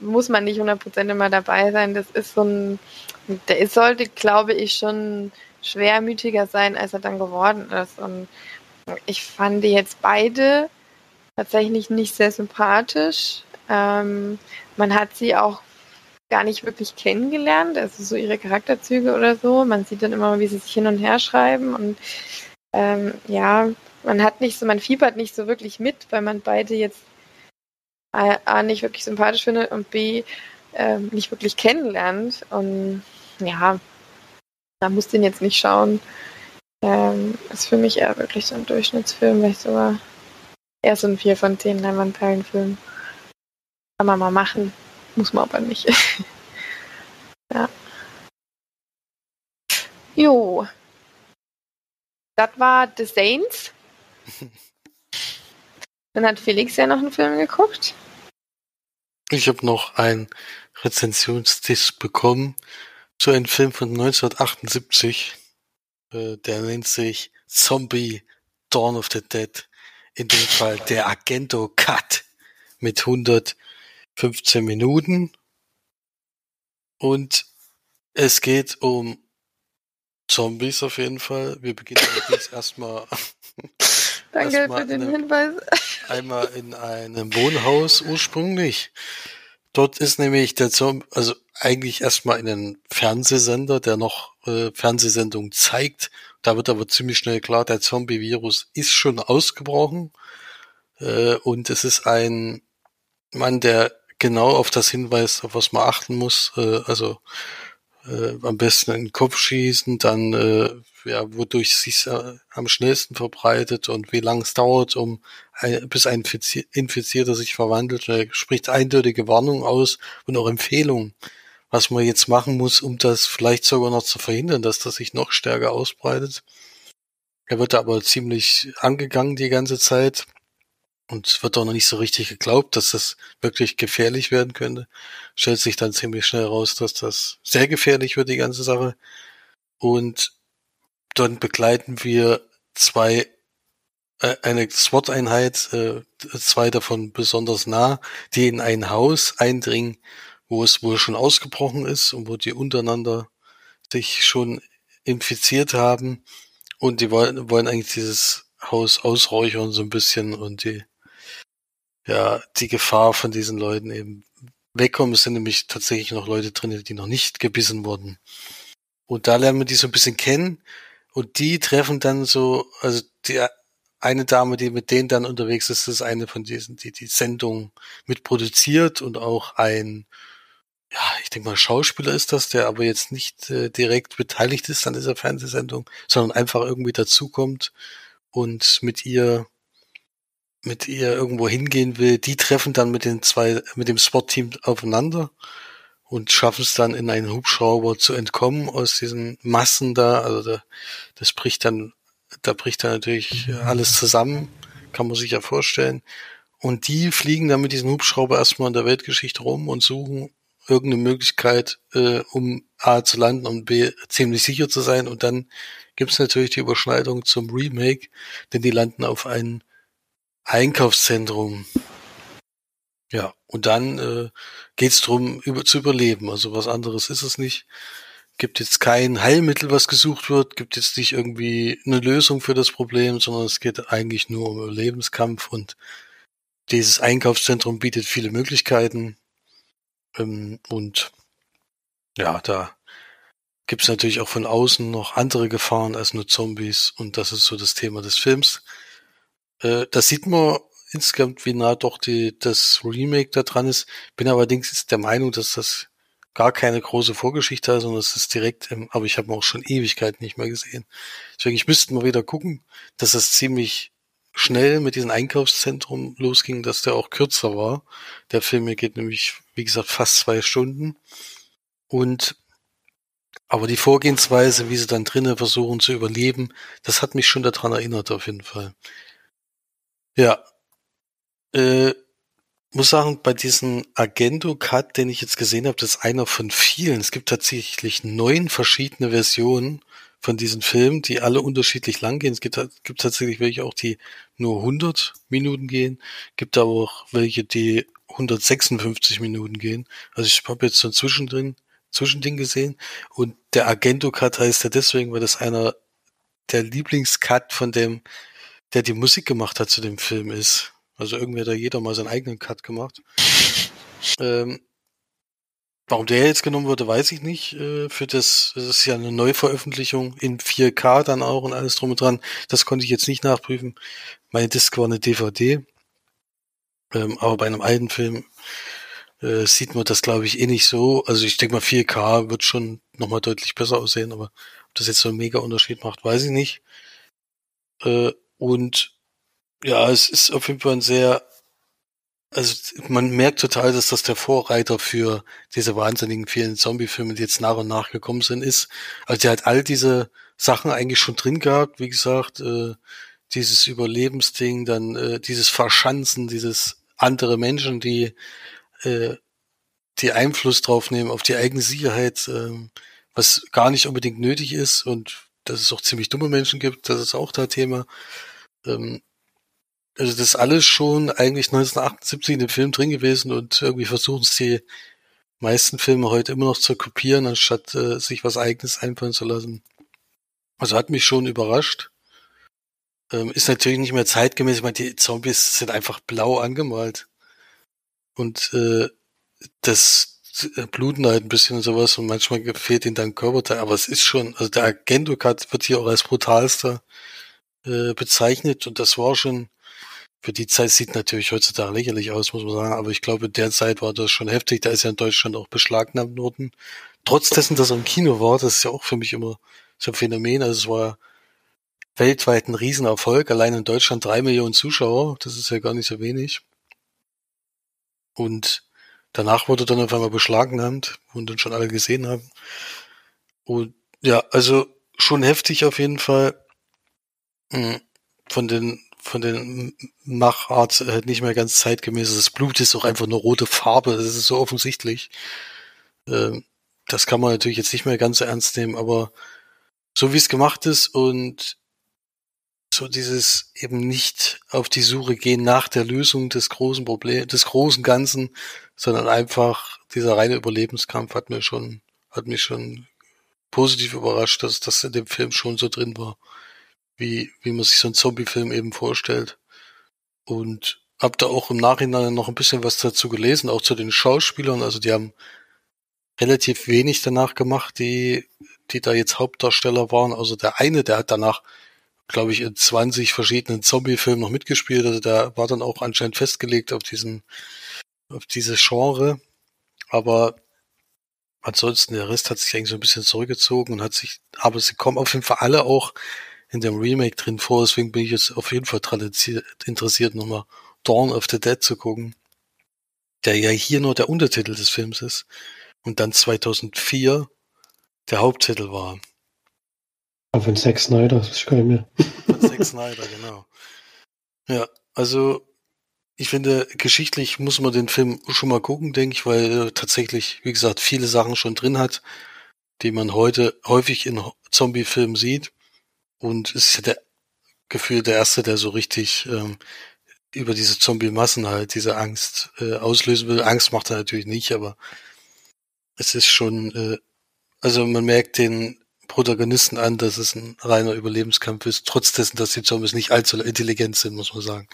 muss man nicht 100% immer dabei sein. Das ist so ein, der sollte, glaube ich, schon schwermütiger sein, als er dann geworden ist. Und ich fand die jetzt beide tatsächlich nicht sehr sympathisch. Ähm, man hat sie auch gar nicht wirklich kennengelernt, also so ihre Charakterzüge oder so. Man sieht dann immer, wie sie sich hin und her schreiben und ähm, ja, man hat nicht so, man fiebert nicht so wirklich mit, weil man beide jetzt A, nicht wirklich sympathisch findet und B äh, nicht wirklich kennenlernt. Und ja, da muss den jetzt nicht schauen. Ähm, ist für mich eher wirklich so ein Durchschnittsfilm, vielleicht sogar eher so ein 4 von 10 Leinwandperlenfilm. Kann man mal machen, muss man aber nicht. ja. Jo. Das war The Saints. Dann hat Felix ja noch einen Film geguckt. Ich habe noch einen Rezensionstisch bekommen zu einem Film von 1978. Äh, der nennt sich Zombie Dawn of the Dead. In dem Fall der Agento Cut mit 115 Minuten. Und es geht um Zombies auf jeden Fall. Wir beginnen allerdings erstmal. Danke erst für den einem, Hinweis. Einmal in einem Wohnhaus ursprünglich. Dort ist nämlich der Zombie, also eigentlich erstmal in einem Fernsehsender, der noch äh, Fernsehsendungen zeigt. Da wird aber ziemlich schnell klar, der Zombie-Virus ist schon ausgebrochen. Äh, und es ist ein Mann, der genau auf das hinweist, auf was man achten muss. Äh, also äh, am besten in den Kopf schießen, dann äh, ja, wodurch es sich äh, am schnellsten verbreitet und wie lang es dauert, um ein, bis ein Infizierter sich verwandelt. Er spricht eindeutige Warnungen aus und auch Empfehlungen, was man jetzt machen muss, um das vielleicht sogar noch zu verhindern, dass das sich noch stärker ausbreitet. Er wird aber ziemlich angegangen die ganze Zeit. Und es wird auch noch nicht so richtig geglaubt, dass das wirklich gefährlich werden könnte. Stellt sich dann ziemlich schnell raus, dass das sehr gefährlich wird, die ganze Sache. Und dann begleiten wir zwei, äh, eine SWAT-Einheit, äh, zwei davon besonders nah, die in ein Haus eindringen, wo es wohl schon ausgebrochen ist und wo die untereinander sich schon infiziert haben. Und die wollen, wollen eigentlich dieses Haus ausräuchern so ein bisschen und die ja, die Gefahr von diesen Leuten eben wegkommen. Es sind nämlich tatsächlich noch Leute drin, die noch nicht gebissen wurden. Und da lernen wir die so ein bisschen kennen. Und die treffen dann so, also die eine Dame, die mit denen dann unterwegs ist, ist eine von diesen, die die Sendung mitproduziert und auch ein, ja, ich denke mal Schauspieler ist das, der aber jetzt nicht äh, direkt beteiligt ist an dieser Fernsehsendung, sondern einfach irgendwie dazukommt und mit ihr mit ihr irgendwo hingehen will, die treffen dann mit den zwei, mit dem SWAT-Team aufeinander und schaffen es dann in einen Hubschrauber zu entkommen aus diesen Massen da. Also da, das bricht dann, da bricht dann natürlich alles zusammen, kann man sich ja vorstellen. Und die fliegen dann mit diesem Hubschrauber erstmal in der Weltgeschichte rum und suchen irgendeine Möglichkeit, äh, um A zu landen und B ziemlich sicher zu sein. Und dann gibt's natürlich die Überschneidung zum Remake, denn die landen auf einen Einkaufszentrum. Ja, und dann äh, geht's drum, über, zu überleben. Also was anderes ist es nicht. Gibt jetzt kein Heilmittel, was gesucht wird, gibt jetzt nicht irgendwie eine Lösung für das Problem, sondern es geht eigentlich nur um Überlebenskampf und dieses Einkaufszentrum bietet viele Möglichkeiten. Ähm, und ja, da gibt's natürlich auch von außen noch andere Gefahren als nur Zombies und das ist so das Thema des Films. Äh, da sieht man insgesamt, wie nah doch die, das Remake da dran ist. Bin allerdings der Meinung, dass das gar keine große Vorgeschichte hat, sondern es ist direkt, im, aber ich habe auch schon Ewigkeit nicht mehr gesehen. Deswegen, ich müsste mal wieder gucken, dass das ziemlich schnell mit diesem Einkaufszentrum losging, dass der auch kürzer war. Der Film hier geht nämlich, wie gesagt, fast zwei Stunden. Und aber die Vorgehensweise, wie sie dann drinnen versuchen zu überleben, das hat mich schon daran erinnert, auf jeden Fall. Ja. Äh, muss sagen, bei diesem Agendo-Cut, den ich jetzt gesehen habe, das ist einer von vielen. Es gibt tatsächlich neun verschiedene Versionen von diesen Filmen, die alle unterschiedlich lang gehen. Es gibt, gibt tatsächlich welche auch, die nur 100 Minuten gehen. Gibt aber auch welche, die 156 Minuten gehen. Also ich habe jetzt so ein Zwischendrin, Zwischending gesehen. Und der Agendo-Cut heißt ja deswegen, weil das einer der Lieblingscut von dem der die Musik gemacht hat zu dem Film ist. Also irgendwie hat da jeder mal seinen eigenen Cut gemacht. Ähm, warum der jetzt genommen wurde, weiß ich nicht. Äh, für das, das ist ja eine Neuveröffentlichung in 4K dann auch und alles drum und dran. Das konnte ich jetzt nicht nachprüfen. Meine Disc war eine DVD. Ähm, aber bei einem alten Film äh, sieht man das, glaube ich, eh nicht so. Also ich denke mal, 4K wird schon nochmal deutlich besser aussehen, aber ob das jetzt so einen mega Unterschied macht, weiß ich nicht. Äh, und ja, es ist auf jeden Fall ein sehr, also man merkt total, dass das der Vorreiter für diese wahnsinnigen vielen Zombie-Filme, die jetzt nach und nach gekommen sind, ist. Also der hat all diese Sachen eigentlich schon drin gehabt, wie gesagt, äh, dieses Überlebensding, dann äh, dieses Verschanzen, dieses andere Menschen, die äh, die Einfluss drauf nehmen auf die eigene Sicherheit, äh, was gar nicht unbedingt nötig ist und dass es auch ziemlich dumme Menschen gibt, das ist auch da Thema. Ähm, also das ist alles schon eigentlich 1978 in dem Film drin gewesen und irgendwie versuchen es die meisten Filme heute immer noch zu kopieren, anstatt äh, sich was eigenes einfallen zu lassen. Also hat mich schon überrascht. Ähm, ist natürlich nicht mehr zeitgemäß. Ich meine, die Zombies sind einfach blau angemalt. Und äh, das äh, bluten halt ein bisschen und sowas und manchmal fehlt ihnen dann Körperteil. Aber es ist schon, also der Agendo-Cut wird hier auch als brutalster äh, bezeichnet und das war schon für die Zeit sieht natürlich heutzutage lächerlich aus, muss man sagen, aber ich glaube, in der Zeit war das schon heftig. Da ist ja in Deutschland auch beschlagnahmt worden. Trotz dessen, dass er im Kino war, das ist ja auch für mich immer so ein Phänomen. Also es war weltweit ein Riesenerfolg. Allein in Deutschland drei Millionen Zuschauer. Das ist ja gar nicht so wenig. Und danach wurde dann auf einmal beschlagnahmt und dann schon alle gesehen haben. Und ja, also schon heftig auf jeden Fall. Hm, von den von den Machart halt nicht mehr ganz zeitgemäß. Das Blut ist auch einfach eine rote Farbe. Das ist so offensichtlich. Ähm, das kann man natürlich jetzt nicht mehr ganz so ernst nehmen, aber so wie es gemacht ist und so dieses eben nicht auf die Suche gehen nach der Lösung des großen Problems, des großen Ganzen, sondern einfach dieser reine Überlebenskampf hat mir schon, hat mich schon positiv überrascht, dass das in dem Film schon so drin war wie, wie man sich so einen Zombie-Film eben vorstellt. Und hab da auch im Nachhinein noch ein bisschen was dazu gelesen, auch zu den Schauspielern. Also die haben relativ wenig danach gemacht, die, die da jetzt Hauptdarsteller waren. Also der eine, der hat danach, glaube ich, in 20 verschiedenen Zombie-Filmen noch mitgespielt. Also der war dann auch anscheinend festgelegt auf diesen, auf dieses Genre. Aber ansonsten, der Rest hat sich eigentlich so ein bisschen zurückgezogen und hat sich, aber sie kommen auf jeden Fall alle auch in dem Remake drin vor, deswegen bin ich jetzt auf jeden Fall interessiert, nochmal Dawn of the Dead zu gucken, der ja hier nur der Untertitel des Films ist und dann 2004 der Haupttitel war. Aber von Zack Snyder, das ist geil mehr. Von Zack Snyder, genau. Ja, also ich finde, geschichtlich muss man den Film schon mal gucken, denke ich, weil er tatsächlich, wie gesagt, viele Sachen schon drin hat, die man heute häufig in Zombie-Filmen sieht. Und ist ja der Gefühl der erste, der so richtig ähm, über diese Zombie-Massen halt diese Angst äh, auslösen will. Angst macht er natürlich nicht, aber es ist schon, äh, also man merkt den Protagonisten an, dass es ein reiner Überlebenskampf ist, trotz dessen, dass die Zombies nicht allzu intelligent sind, muss man sagen.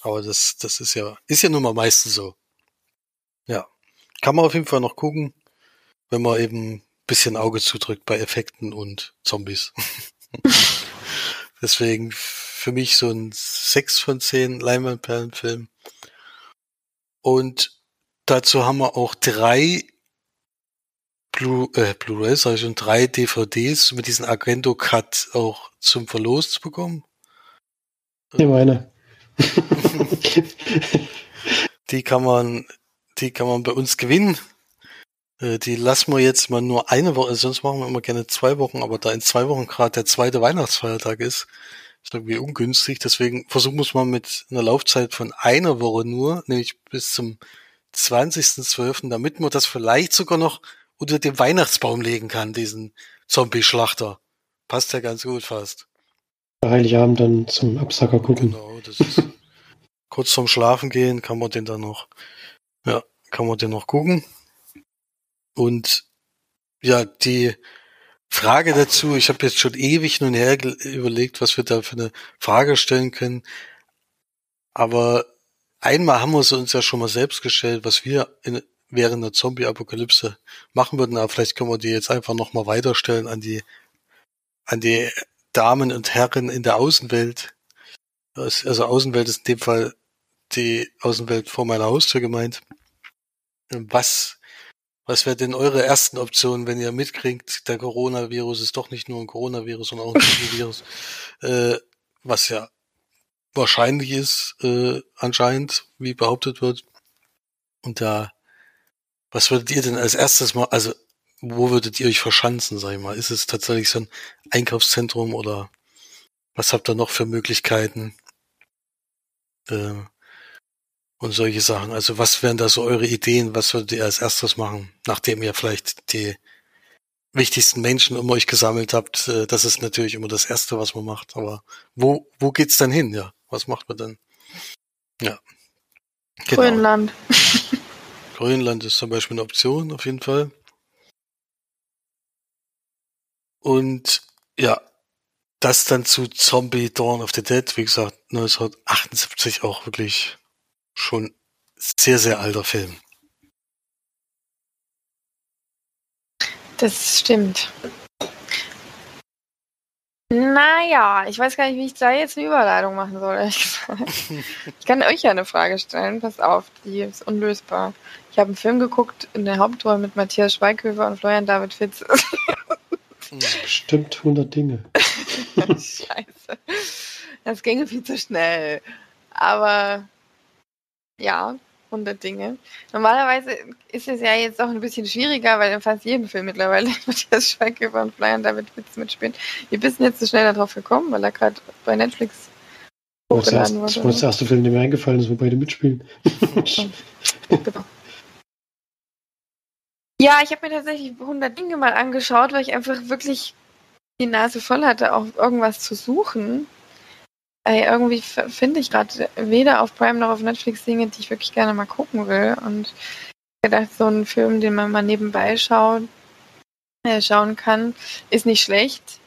Aber das, das ist ja, ist ja nun mal meistens so. Ja. Kann man auf jeden Fall noch gucken, wenn man eben bisschen Auge zudrückt bei Effekten und Zombies. Deswegen für mich so ein 6 von 10 Leinwandperlenfilm. Und dazu haben wir auch drei Blu äh, Blu-rays, sag ich schon, drei DVDs mit diesem Agendo Cut auch zum Verlos zu bekommen. Ich meine. die kann man, die kann man bei uns gewinnen. Äh, die lassen wir jetzt mal nur eine Woche, sonst machen wir immer gerne zwei Wochen, aber da in zwei Wochen gerade der zweite Weihnachtsfeiertag ist, ist irgendwie ungünstig. Deswegen versuchen wir es mal mit einer Laufzeit von einer Woche nur, nämlich bis zum 20.12., damit man das vielleicht sogar noch unter den Weihnachtsbaum legen kann, diesen Zombie-Schlachter. Passt ja ganz gut fast. Heiligabend dann zum Absacker gucken. Genau, das ist kurz vorm Schlafen gehen, kann man den dann noch, ja, kann man den noch gucken. Und ja, die Frage dazu, ich habe jetzt schon ewig nun her überlegt, was wir da für eine Frage stellen können. Aber einmal haben wir sie uns ja schon mal selbst gestellt, was wir in, während der Zombie-Apokalypse machen würden. Aber vielleicht können wir die jetzt einfach nochmal weiterstellen an die, an die Damen und Herren in der Außenwelt. Also Außenwelt ist in dem Fall die Außenwelt vor meiner Haustür gemeint. Was was wäre denn eure ersten Optionen, wenn ihr mitkriegt, der Coronavirus ist doch nicht nur ein Coronavirus, sondern auch ein Virus, äh, was ja wahrscheinlich ist, äh, anscheinend, wie behauptet wird. Und da, was würdet ihr denn als erstes mal, also wo würdet ihr euch verschanzen, sag ich mal? Ist es tatsächlich so ein Einkaufszentrum oder was habt ihr noch für Möglichkeiten? Äh, und solche Sachen. Also was wären da so eure Ideen? Was würdet ihr als erstes machen, nachdem ihr vielleicht die wichtigsten Menschen um euch gesammelt habt, äh, das ist natürlich immer das Erste, was man macht. Aber wo, wo geht's dann hin? Ja, was macht man dann? Ja. Genau. Grönland. Grönland ist zum Beispiel eine Option, auf jeden Fall. Und ja, das dann zu Zombie Dawn of the Dead, wie gesagt, 1978 auch wirklich schon sehr, sehr alter Film. Das stimmt. Naja, ich weiß gar nicht, wie ich da jetzt eine Überleitung machen soll. Ich kann euch ja eine Frage stellen. Passt auf, die ist unlösbar. Ich habe einen Film geguckt in der Hauptrolle mit Matthias Schweighöfer und Florian David Fitz. Bestimmt 100 Dinge. Scheiße. Das ginge viel zu schnell. Aber ja, 100 Dinge. Normalerweise ist es ja jetzt auch ein bisschen schwieriger, weil in fast jedem Film mittlerweile Matthias Schweighöfer und Florian David Witz mitspielen. Wie bist jetzt so schnell darauf gekommen, weil er gerade bei Netflix hochgeladen wurde? Das war der erste Film, der mir eingefallen ist, wo beide mitspielen. genau. Ja, ich habe mir tatsächlich 100 Dinge mal angeschaut, weil ich einfach wirklich die Nase voll hatte, auch irgendwas zu suchen. Ey, irgendwie finde ich gerade weder auf Prime noch auf Netflix Dinge, die ich wirklich gerne mal gucken will. Und gedacht, so ein Film, den man mal nebenbei schaut, äh, schauen kann, ist nicht schlecht.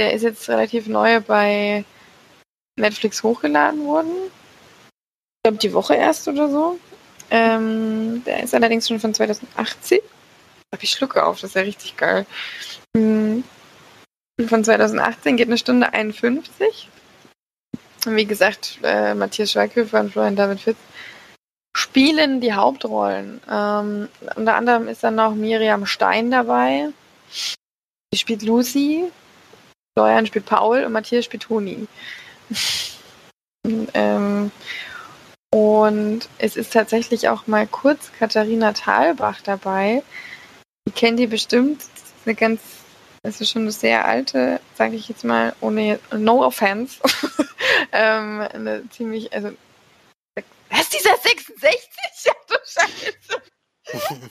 Der ist jetzt relativ neu bei Netflix hochgeladen worden. Ich glaube, die Woche erst oder so. Ähm, der ist allerdings schon von 2018. Da habe ich Schlucke auf, das ist ja richtig geil. Hm. Von 2018 geht eine Stunde 51 wie gesagt, äh, Matthias Schweighöfer und Florian David Fitz spielen die Hauptrollen. Ähm, unter anderem ist dann noch Miriam Stein dabei. Die spielt Lucy, Florian spielt Paul und Matthias spielt Toni. ähm, und es ist tatsächlich auch mal kurz Katharina Thalbach dabei. Die kennt ihr bestimmt. Das ist eine ganz das ist schon eine sehr alte, sage ich jetzt mal, ohne no offense, ähm, eine ziemlich, also was ist dieser 66? Ja, du Scheiße. Du Scheiße.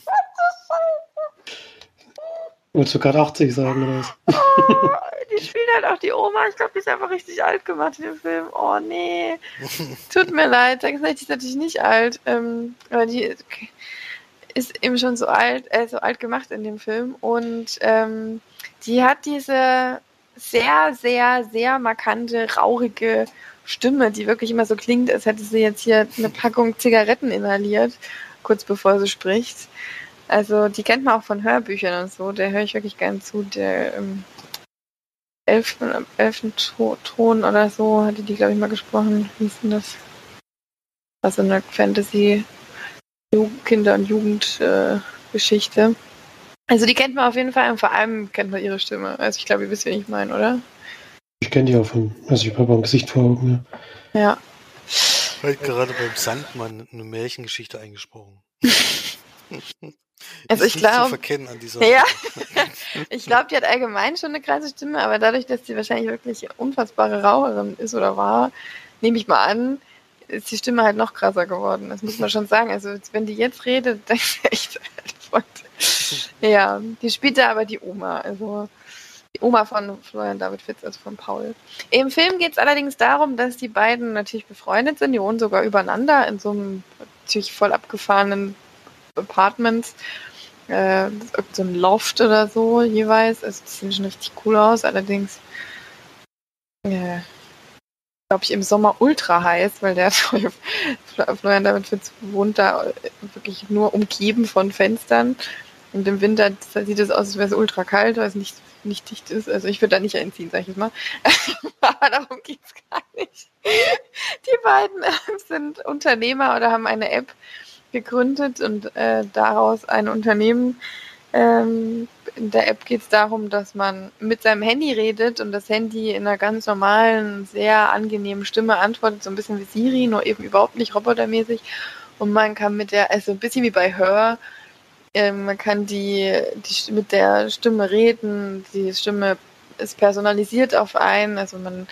Wolltest du gerade 80 sagen, oder was? Oh, die spielt halt auch die Oma. Ich glaube, die ist einfach richtig alt gemacht in dem Film. Oh, nee. Tut mir leid. 66 ist natürlich nicht alt. Ähm, aber die ist eben schon so alt, äh, so alt gemacht in dem Film. Und ähm, die hat diese sehr, sehr, sehr markante, rauchige Stimme, die wirklich immer so klingt, als hätte sie jetzt hier eine Packung Zigaretten inhaliert, kurz bevor sie spricht. Also die kennt man auch von Hörbüchern und so, der höre ich wirklich gern zu. Der ähm, elften, elften Ton oder so hatte die, glaube ich, mal gesprochen. Wie ist denn das? Also eine Fantasy Kinder- und Jugendgeschichte. Äh, also die kennt man auf jeden Fall und vor allem kennt man ihre Stimme. Also ich glaube, ihr wisst, wen ich meine, oder? Ich kenne die auch von, also ich habe auch ein Gesicht vor Augen, ja. Ja. Ich habe gerade beim Sandmann eine Märchengeschichte eingesprochen. also ich glaube, ja, ich glaube, die hat allgemein schon eine krasse Stimme, aber dadurch, dass sie wahrscheinlich wirklich unfassbare Raucherin ist oder war, nehme ich mal an, ist die Stimme halt noch krasser geworden. Das muss man schon sagen. Also wenn die jetzt redet, dann ist echt, Freund. Ja, die spielt da aber die Oma, also die Oma von Florian David Fitz, also von Paul. Im Film geht es allerdings darum, dass die beiden natürlich befreundet sind, die wohnen sogar übereinander in so einem natürlich voll abgefahrenen Apartment. Äh, so ein Loft oder so jeweils. Also das sieht schon richtig cool aus, allerdings äh, glaube ich, im Sommer ultra heiß, weil der Florian David Fitz wohnt da wirklich nur umgeben von Fenstern. Und im Winter sieht es aus, als wäre es ultra kalt, weil es nicht, nicht dicht ist. Also ich würde da nicht einziehen, sag ich jetzt mal. Aber darum geht es gar nicht. Die beiden sind Unternehmer oder haben eine App gegründet und äh, daraus ein Unternehmen. Ähm, in der App geht es darum, dass man mit seinem Handy redet und das Handy in einer ganz normalen, sehr angenehmen Stimme antwortet, so ein bisschen wie Siri, nur eben überhaupt nicht robotermäßig. Und man kann mit der, also ein bisschen wie bei Hör, ähm, man kann die, die mit der Stimme reden, die Stimme ist personalisiert auf einen, also man,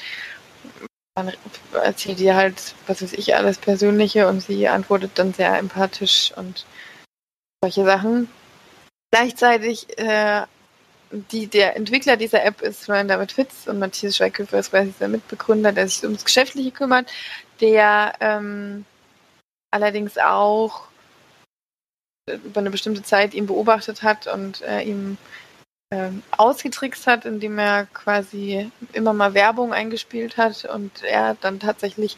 man erzählt ihr halt, was weiß ich, alles Persönliche und sie antwortet dann sehr empathisch und solche Sachen. Gleichzeitig äh, die, der Entwickler dieser App ist Florian David Fitz und Matthias Schweighöfer ist quasi der Mitbegründer, der sich ums Geschäftliche kümmert, der ähm, allerdings auch über eine bestimmte Zeit ihn beobachtet hat und äh, ihm ähm, ausgetrickst hat, indem er quasi immer mal Werbung eingespielt hat und er dann tatsächlich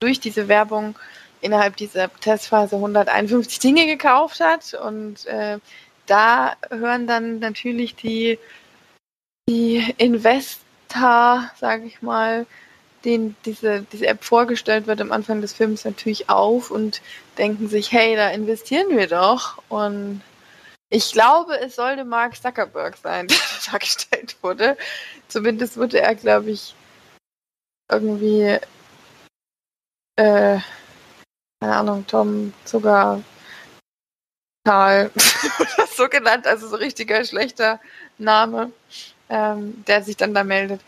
durch diese Werbung innerhalb dieser Testphase 151 Dinge gekauft hat und äh, da hören dann natürlich die, die Investor, sage ich mal, denen diese, diese App vorgestellt wird am Anfang des Films natürlich auf und denken sich, hey, da investieren wir doch. Und ich glaube, es sollte Mark Zuckerberg sein, der dargestellt wurde. Zumindest wurde er, glaube ich, irgendwie, äh, keine Ahnung, Tom Zucker Tal oder so genannt, also so richtiger schlechter Name, ähm, der sich dann da meldet.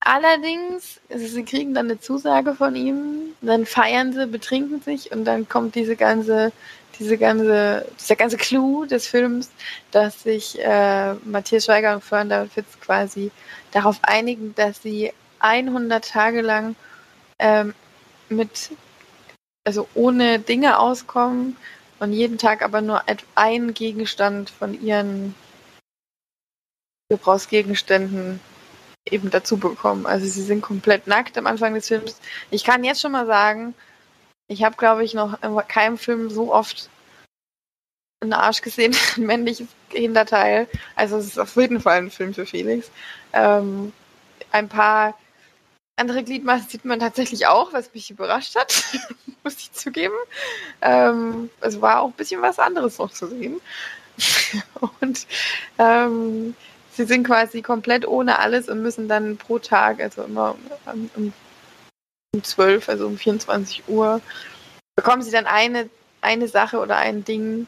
Allerdings, sie kriegen dann eine Zusage von ihm, dann feiern sie, betrinken sich und dann kommt diese ganze, diese ganze, dieser ganze Clou des Films, dass sich äh, Matthias Schweiger und Fern David Fitz quasi darauf einigen, dass sie 100 Tage lang ähm, mit, also ohne Dinge auskommen und jeden Tag aber nur ein Gegenstand von ihren Gebrauchsgegenständen eben dazu bekommen. Also sie sind komplett nackt am Anfang des Films. Ich kann jetzt schon mal sagen, ich habe, glaube ich, noch in keinem Film so oft einen Arsch gesehen, ein männliches Hinterteil. Also es ist auf jeden Fall ein Film für Felix. Ähm, ein paar andere Gliedmaßen sieht man tatsächlich auch, was mich überrascht hat, muss ich zugeben. Ähm, es war auch ein bisschen was anderes noch zu sehen. Und ähm, sie sind quasi komplett ohne alles und müssen dann pro Tag, also immer um, um, um 12, also um 24 Uhr, bekommen sie dann eine, eine Sache oder ein Ding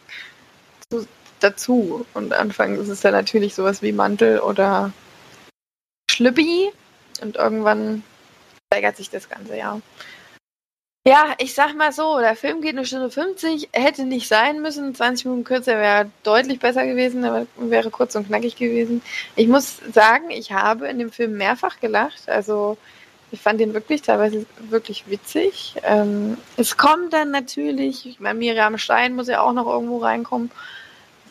zu, dazu. Und anfangs ist es dann natürlich sowas wie Mantel oder Schlüppi und irgendwann steigert sich das Ganze, ja. Ja, ich sag mal so, der Film geht eine Stunde 50, hätte nicht sein müssen. 20 Minuten kürzer wäre deutlich besser gewesen, aber wäre kurz und knackig gewesen. Ich muss sagen, ich habe in dem Film mehrfach gelacht. Also ich fand den wirklich teilweise wirklich witzig. Ähm, es kommt dann natürlich, ich meine, Miriam Stein muss ja auch noch irgendwo reinkommen,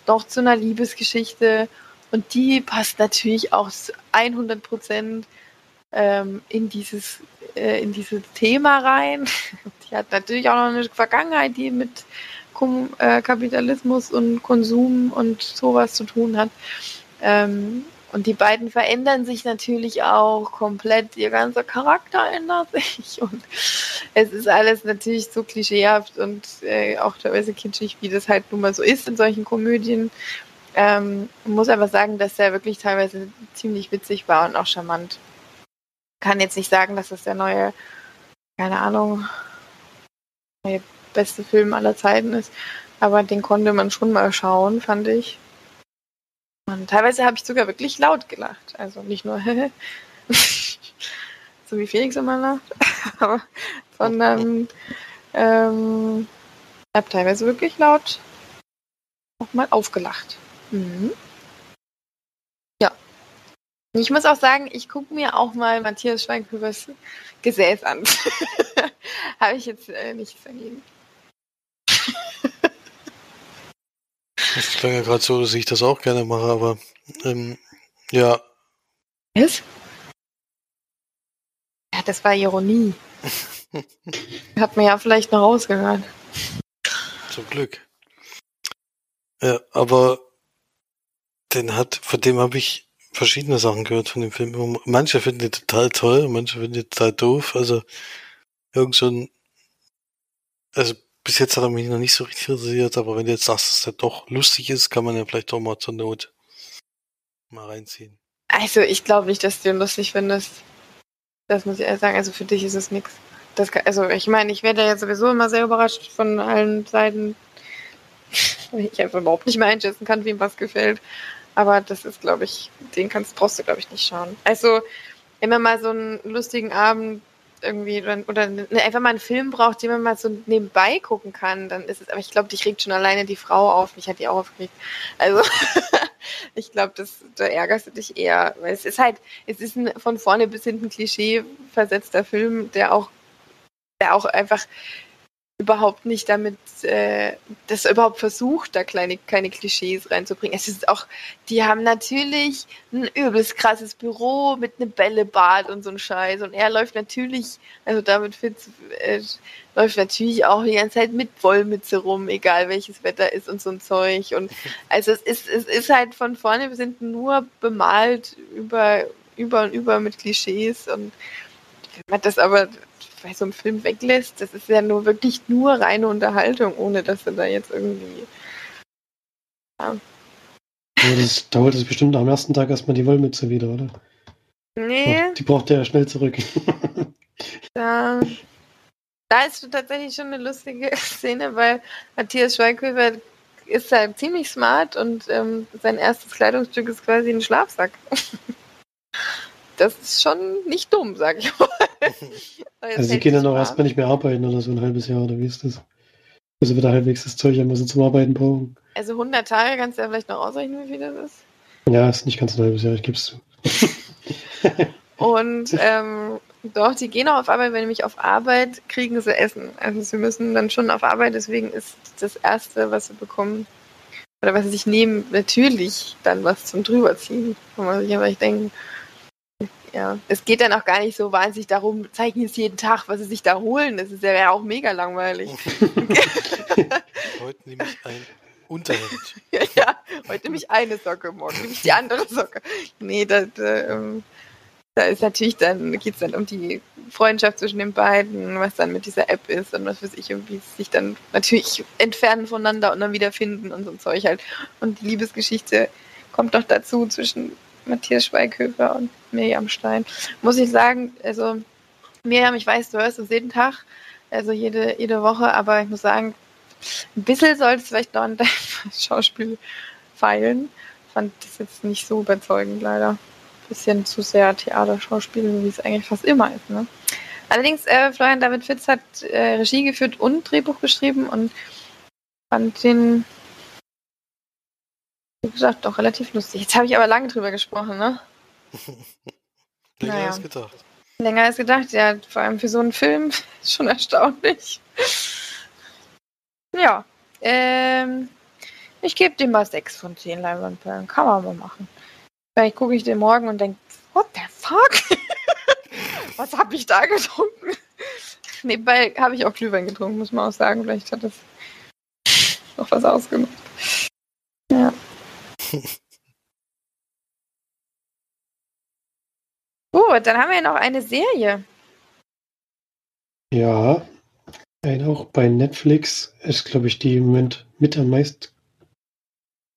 noch zu einer Liebesgeschichte. Und die passt natürlich auch 100 Prozent ähm, in dieses äh, in dieses Thema rein. Die hat natürlich auch noch eine Vergangenheit, die mit Kom äh, Kapitalismus und Konsum und sowas zu tun hat. Ähm, und die beiden verändern sich natürlich auch komplett. Ihr ganzer Charakter ändert sich. Und es ist alles natürlich so klischeehaft und äh, auch teilweise kitschig, wie das halt nun mal so ist in solchen Komödien. Ähm, muss aber sagen, dass der wirklich teilweise ziemlich witzig war und auch charmant kann jetzt nicht sagen, dass das der neue, keine Ahnung, der beste Film aller Zeiten ist, aber den konnte man schon mal schauen, fand ich. Und teilweise habe ich sogar wirklich laut gelacht. Also nicht nur so wie Felix immer lacht, sondern ähm, habe teilweise wirklich laut auch mal aufgelacht. Mhm. Ich muss auch sagen, ich gucke mir auch mal Matthias Schweighöfers Gesäß an. Habe ich jetzt äh, nichts dagegen. Es klang ja gerade so, dass ich das auch gerne mache, aber ähm, ja. Was? Ja, das war Ironie. Hat man ja vielleicht noch rausgehört. Zum Glück. Ja, aber den hat, von dem habe ich verschiedene Sachen gehört von dem Film. Manche finden die total toll, manche finden die total doof. Also irgend so ein, also bis jetzt hat er mich noch nicht so richtig interessiert, aber wenn du jetzt sagst, dass der doch lustig ist, kann man ja vielleicht doch mal zur Not mal reinziehen. Also ich glaube nicht, dass du ihn lustig findest. Das muss ich ehrlich sagen. Also für dich ist es nichts. also ich meine, ich werde ja sowieso immer sehr überrascht von allen Seiten, ich einfach überhaupt nicht mehr einschätzen kann, wem was gefällt. Aber das ist, glaube ich, den kannst, brauchst du, glaube ich, nicht schauen. Also immer mal so einen lustigen Abend irgendwie oder, oder einfach mal einen Film braucht, den man mal so nebenbei gucken kann, dann ist es, aber ich glaube, dich regt schon alleine die Frau auf, mich hat die auch aufgeregt. Also ich glaube, da ärgerst du dich eher, weil es ist halt, es ist ein von vorne bis hinten Klischee versetzter Film, der auch, der auch einfach überhaupt nicht damit, äh, das überhaupt versucht, da kleine, keine Klischees reinzubringen. Es ist auch, die haben natürlich ein übelst krasses Büro mit einem Bällebad und so ein Scheiß. Und er läuft natürlich, also David Fitz äh, läuft natürlich auch die ganze Zeit mit Wollmütze rum, egal welches Wetter ist und so ein Zeug. Und also es ist, es ist halt von vorne bis hinten nur bemalt über, über und über mit Klischees und wenn man das aber bei so einem Film weglässt, das ist ja nur wirklich nur reine Unterhaltung, ohne dass du da jetzt irgendwie. Ja. ja das dauert es bestimmt am ersten Tag erstmal die Wollmütze wieder, oder? Nee. Oh, die braucht er ja schnell zurück. da, da ist tatsächlich schon eine lustige Szene, weil Matthias Schweighöfer ist halt ziemlich smart und ähm, sein erstes Kleidungsstück ist quasi ein Schlafsack. das ist schon nicht dumm, sag ich mal. also sie gehen dann auch erstmal nicht mehr arbeiten oder so ein halbes Jahr, oder wie ist das? Also wieder halbwegs das Zeug haben, was sie zum Arbeiten brauchen. Also 100 Tage kannst du ja vielleicht noch ausrechnen, wie viel das ist. Ja, ist nicht ganz ein halbes Jahr, ich gebe es zu. Und ähm, doch, die gehen auch auf Arbeit, wenn nämlich auf Arbeit kriegen sie Essen. Also sie müssen dann schon auf Arbeit, deswegen ist das Erste, was sie bekommen, oder was sie sich nehmen, natürlich dann was zum drüberziehen. Kann man sich einfach denken, ja, es geht dann auch gar nicht so wahnsinnig darum, zeigen jetzt jeden Tag, was sie sich da holen. Das ist ja auch mega langweilig. heute nehme ich ein Unterhemd. ja, heute nehme ich eine Socke, morgen nehme ich die andere Socke. Nee, das, ähm, da ist natürlich dann, geht es dann um die Freundschaft zwischen den beiden, was dann mit dieser App ist und was weiß ich, und wie sie sich dann natürlich entfernen voneinander und dann wiederfinden und so ein Zeug halt. Und die Liebesgeschichte kommt doch dazu zwischen Matthias Schweighöfer und Miriam Stein. Muss ich sagen, also Miriam, ich weiß, du hörst es jeden Tag, also jede, jede Woche, aber ich muss sagen, ein bisschen solltest du vielleicht noch an deinem Schauspiel feilen. Fand das jetzt nicht so überzeugend, leider. Bisschen zu sehr Theaterschauspiel, wie es eigentlich fast immer ist. Ne? Allerdings, äh, Florian David Fitz hat äh, Regie geführt und Drehbuch geschrieben und fand den wie gesagt, doch relativ lustig. Jetzt habe ich aber lange drüber gesprochen, ne? Länger naja. als gedacht. Länger als gedacht, ja. Vor allem für so einen Film ist schon erstaunlich. Ja. Ähm, ich gebe dem mal 6 von 10 Leinwandperlen. Kann man mal machen. Vielleicht gucke ich den morgen und denke, what the fuck? was habe ich da getrunken? Nebenbei habe ich auch Glühwein getrunken, muss man auch sagen. Vielleicht hat das noch was ausgemacht. Ja. Gut, dann haben wir noch eine Serie. Ja, auch bei Netflix ist, glaube ich, die im Moment mit am meisten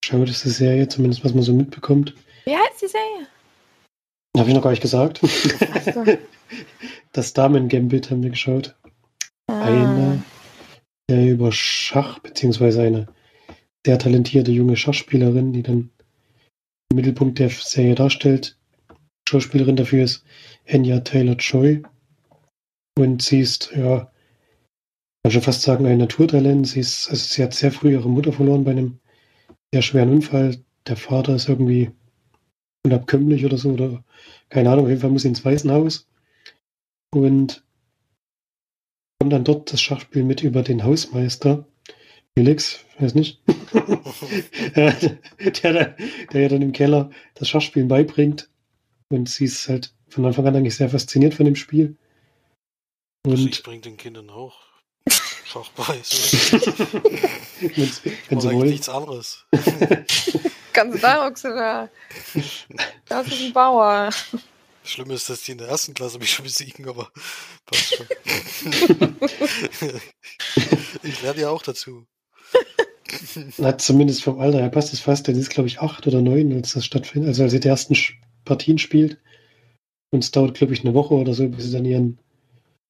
schaut ist die Serie, zumindest was man so mitbekommt. Wie heißt die Serie? Habe ich noch gar nicht gesagt. So. das Damen-Gambit haben wir geschaut. Ah. Eine der über Schach, beziehungsweise eine sehr talentierte junge Schachspielerin, die dann im Mittelpunkt der Serie darstellt. Schauspielerin dafür ist Anya Taylor-Joy. Und sie ist, ja, kann schon fast sagen, ein Naturtalent. Sie, ist, also sie hat sehr früh ihre Mutter verloren bei einem sehr schweren Unfall. Der Vater ist irgendwie unabkömmlich oder so, oder keine Ahnung, auf jeden Fall muss sie ins Waisenhaus. Und kommt dann dort das Schachspiel mit über den Hausmeister, Felix, weiß nicht, der, der, der ja dann im Keller das Schachspielen beibringt. Und sie ist halt von Anfang an eigentlich sehr fasziniert von dem Spiel. Und also ich bringe den Kindern auch Schach bei. wenn sie wollen. nichts anderes. Ganz da, da. Das ist ein Bauer. Schlimm ist, dass die in der ersten Klasse mich schon besiegen, aber passt schon. ich lerne ja auch dazu. Na, zumindest vom Alter her passt es fast. Der ist, glaube ich, acht oder neun, als das stattfindet. Also als sie die ersten Partien spielt. Und es dauert, glaube ich, eine Woche oder so, bis sie dann ihren,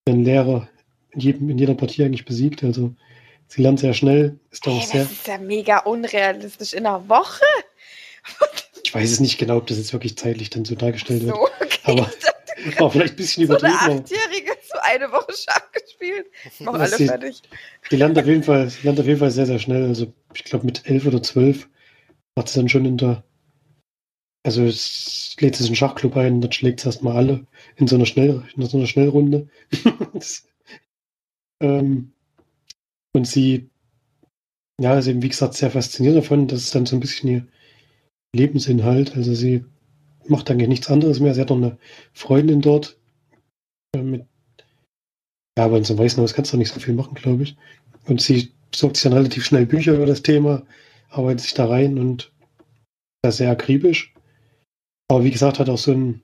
ihren Lehrer in, jedem, in jeder Partie eigentlich besiegt. Also sie lernt sehr schnell. Ist hey, sehr, das ist ja mega unrealistisch. In einer Woche? ich weiß es nicht genau, ob das jetzt wirklich zeitlich dann so dargestellt so, wird. Okay. Aber, aber vielleicht ein bisschen übertrieben. So eine Achtjährige eine Woche Schach gespielt. Noch alle sie, fertig. Die lernt auf jeden Fall, lernt auf jeden Fall sehr, sehr schnell. Also ich glaube mit elf oder zwölf macht sie dann schon in der Also es lädt sich einen Schachclub ein, dort schlägt es erstmal alle in so einer, Schnell, in so einer Schnellrunde. das, ähm, und sie, ja, ist eben, wie gesagt, sehr fasziniert davon. Das ist dann so ein bisschen ihr Lebensinhalt. Also sie macht eigentlich nichts anderes mehr. Sie hat noch eine Freundin dort. Äh, mit, ja, aber in so einem Weißen Haus kannst du nicht so viel machen, glaube ich. Und sie besorgt sich dann relativ schnell Bücher über das Thema, arbeitet sich da rein und ist sehr akribisch. Aber wie gesagt, hat auch so ein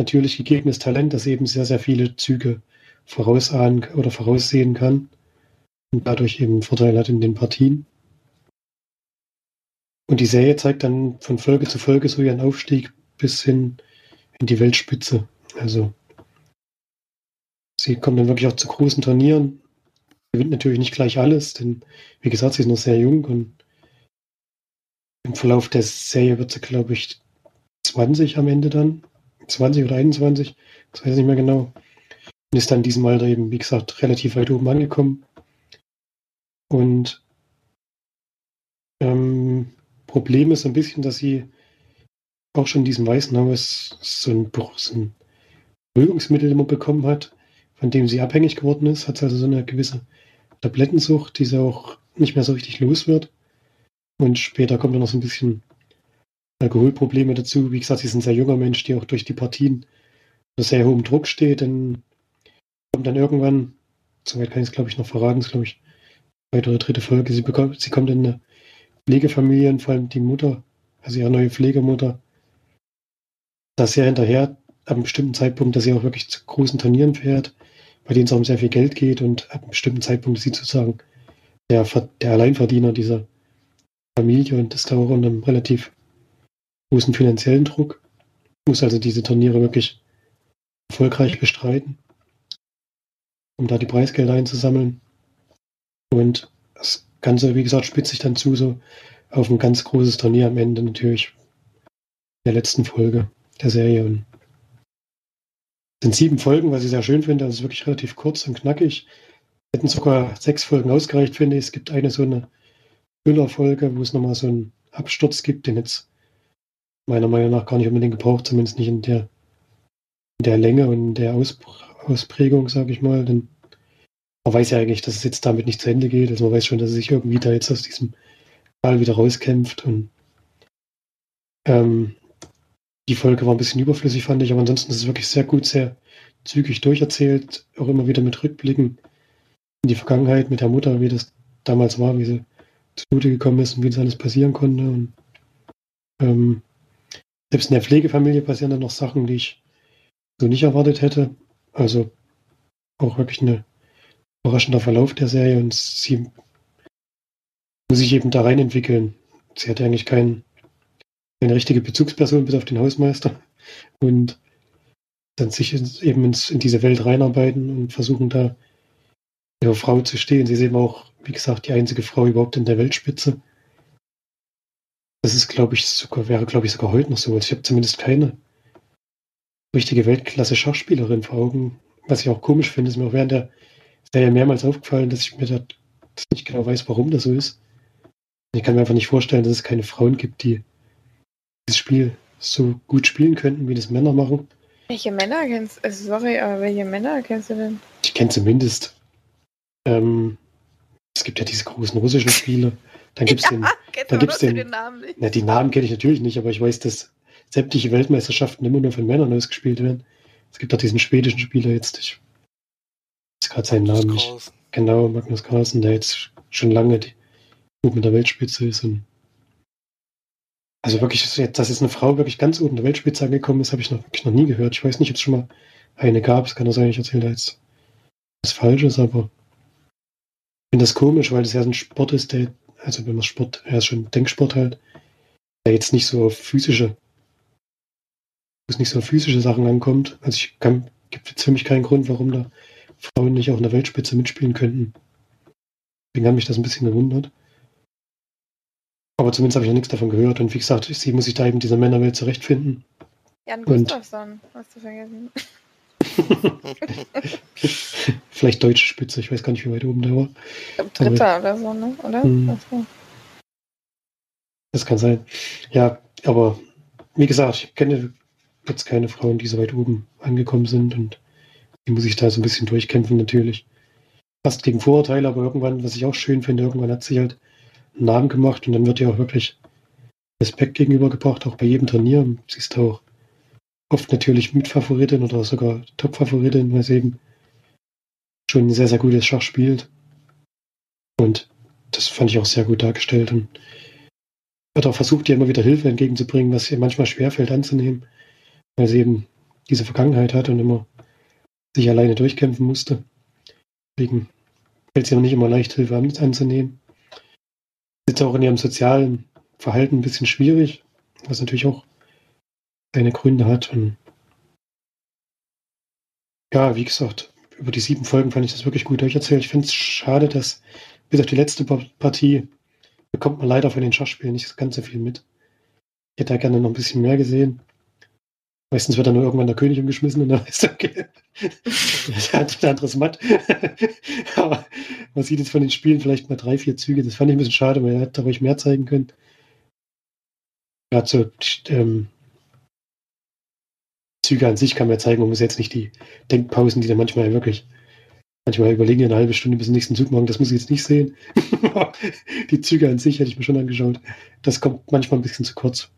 natürlich gegebenes Talent, das eben sehr, sehr viele Züge vorausahnen oder voraussehen kann und dadurch eben Vorteile hat in den Partien. Und die Serie zeigt dann von Folge zu Folge so ihren Aufstieg bis hin in die Weltspitze. Also sie kommt dann wirklich auch zu großen Turnieren. Gewinnt natürlich nicht gleich alles, denn wie gesagt, sie ist noch sehr jung und im Verlauf der Serie wird sie, glaube ich, 20 am Ende dann. 20 oder 21, das weiß ich nicht mehr genau. Und ist dann Alter eben, wie gesagt, relativ weit oben angekommen. Und ähm, Problem ist ein bisschen, dass sie auch schon in diesem Weißen Haus so ein, so ein Beruhigungsmittel immer bekommen hat, von dem sie abhängig geworden ist. Hat also so eine gewisse Tablettensucht, die sie auch nicht mehr so richtig los wird. Und später kommt dann noch so ein bisschen Alkoholprobleme dazu. Wie gesagt, sie ist ein sehr junger Mensch, der auch durch die Partien unter sehr hohem Druck steht. Dann kommt dann irgendwann, soweit kann ich es glaube ich noch verraten, ist glaube ich zweite oder dritte Folge, sie, bekommt, sie kommt in eine Pflegefamilie und vor allem die Mutter, also ihre neue Pflegemutter, dass sie hinterher ab einem bestimmten Zeitpunkt, dass sie auch wirklich zu großen Turnieren fährt, bei denen es auch um sehr viel Geld geht und ab einem bestimmten Zeitpunkt ist sie sozusagen der, der Alleinverdiener dieser Familie und ist da auch unter einem relativ großen finanziellen Druck, muss also diese Turniere wirklich erfolgreich bestreiten, um da die Preisgelder einzusammeln. Und das Ganze, wie gesagt, spitzt sich dann zu so auf ein ganz großes Turnier am Ende natürlich der letzten Folge der Serie. Und sind sieben Folgen, was ich sehr schön finde. Das ist wirklich relativ kurz und knackig. Hätten sogar sechs Folgen ausgereicht, finde ich. Es gibt eine so eine Füllerfolge, wo es nochmal so einen Absturz gibt, den jetzt meiner Meinung nach gar nicht unbedingt gebraucht, zumindest nicht in der, in der Länge und in der Aus, Ausprägung, sage ich mal. Denn man weiß ja eigentlich, dass es jetzt damit nicht zu Ende geht. Also man weiß schon, dass er sich irgendwie da jetzt aus diesem Fall wieder rauskämpft. Und ähm, die Folge war ein bisschen überflüssig, fand ich, aber ansonsten ist es wirklich sehr gut, sehr zügig durcherzählt, auch immer wieder mit Rückblicken in die Vergangenheit mit der Mutter, wie das damals war, wie sie zugute gekommen ist und wie das alles passieren konnte. Und ähm, selbst in der Pflegefamilie passieren dann noch Sachen, die ich so nicht erwartet hätte. Also auch wirklich ein überraschender Verlauf der Serie und sie muss sich eben da rein entwickeln. Sie hatte eigentlich kein, keine richtige Bezugsperson bis auf den Hausmeister und dann sich eben ins, in diese Welt reinarbeiten und versuchen da ihre Frau zu stehen. Sie ist eben auch wie gesagt, die einzige Frau überhaupt in der Weltspitze. Das ist, glaube ich, sogar, wäre, glaube ich, sogar heute noch so. Also ich habe zumindest keine richtige Weltklasse-Schachspielerin vor Augen. Was ich auch komisch finde, ist mir auch während der Serie mehrmals aufgefallen, dass ich mir da nicht genau weiß, warum das so ist. Ich kann mir einfach nicht vorstellen, dass es keine Frauen gibt, die dieses Spiel so gut spielen könnten, wie das Männer machen. Welche Männer kennst du? Also sorry, aber welche Männer kennst du denn? Ich kenne zumindest ähm, es gibt ja diese großen russischen Spiele. Dann gibt es ja, den. Dann gibt's den, den Namen nicht. Na, die Namen kenne ich natürlich nicht, aber ich weiß, dass sämtliche Weltmeisterschaften immer nur von Männern ausgespielt werden. Es gibt auch diesen schwedischen Spieler jetzt. Ich weiß gerade seinen Namen nicht. Genau, Magnus Carlsen, der jetzt schon lange die, oben in der Weltspitze ist. Und also wirklich, dass jetzt eine Frau wirklich ganz oben der Weltspitze angekommen ist, habe ich noch, wirklich noch nie gehört. Ich weiß nicht, ob es schon mal eine gab. Es kann doch sein, ich erzähle da jetzt was Falsches, aber finde das komisch, weil das ja ein Sport ist, der, also wenn man Sport, ist schon Denksport halt, der jetzt nicht so auf physische, es nicht so auf physische Sachen ankommt. Also ich kann, gibt jetzt für mich keinen Grund, warum da Frauen nicht auch in der Weltspitze mitspielen könnten. Deswegen hat mich das ein bisschen gewundert. Aber zumindest habe ich noch nichts davon gehört. Und wie gesagt, sie muss sich da eben in dieser Männerwelt zurechtfinden. Jan Gustafsson, hast du vergessen. Vielleicht deutsche Spitze, ich weiß gar nicht, wie weit oben der war. Dritter oder so, ne? Oder? Mhm. Also Das kann sein. Ja, aber wie gesagt, ich kenne jetzt keine Frauen, die so weit oben angekommen sind und die muss ich da so ein bisschen durchkämpfen natürlich. Fast gegen Vorurteile, aber irgendwann, was ich auch schön finde, irgendwann hat sie halt Namen gemacht und dann wird ihr auch wirklich Respekt gegenübergebracht, auch bei jedem Turnier. Sie ist auch oft natürlich Mitfavoritin oder sogar Top-Favoritin, weil sie eben schon ein sehr, sehr gutes Schach spielt. Und das fand ich auch sehr gut dargestellt und hat auch versucht, ihr immer wieder Hilfe entgegenzubringen, was ihr manchmal schwerfällt anzunehmen, weil sie eben diese Vergangenheit hat und immer sich alleine durchkämpfen musste. Deswegen fällt es ihr noch nicht immer leicht, Hilfe anzunehmen. Ist auch in ihrem sozialen Verhalten ein bisschen schwierig, was natürlich auch seine Gründe hat. Und ja, wie gesagt, über die sieben Folgen fand ich das wirklich gut durcherzählt. Ich finde es schade, dass bis auf die letzte Partie bekommt man leider von den Schachspielen nicht ganz so viel mit. Ich hätte da gerne noch ein bisschen mehr gesehen. Meistens wird dann nur irgendwann der König umgeschmissen und dann weißt du, okay, der hat ein anderes Matt. Aber man sieht jetzt von den Spielen vielleicht mal drei, vier Züge. Das fand ich ein bisschen schade, weil er hätte ruhig mehr zeigen können. Gerade so ähm, Züge an sich kann man ja zeigen, man muss jetzt nicht die Denkpausen, die dann manchmal wirklich manchmal überlegen eine halbe Stunde bis zum nächsten Zug machen, das muss ich jetzt nicht sehen. die Züge an sich hätte ich mir schon angeschaut. Das kommt manchmal ein bisschen zu kurz.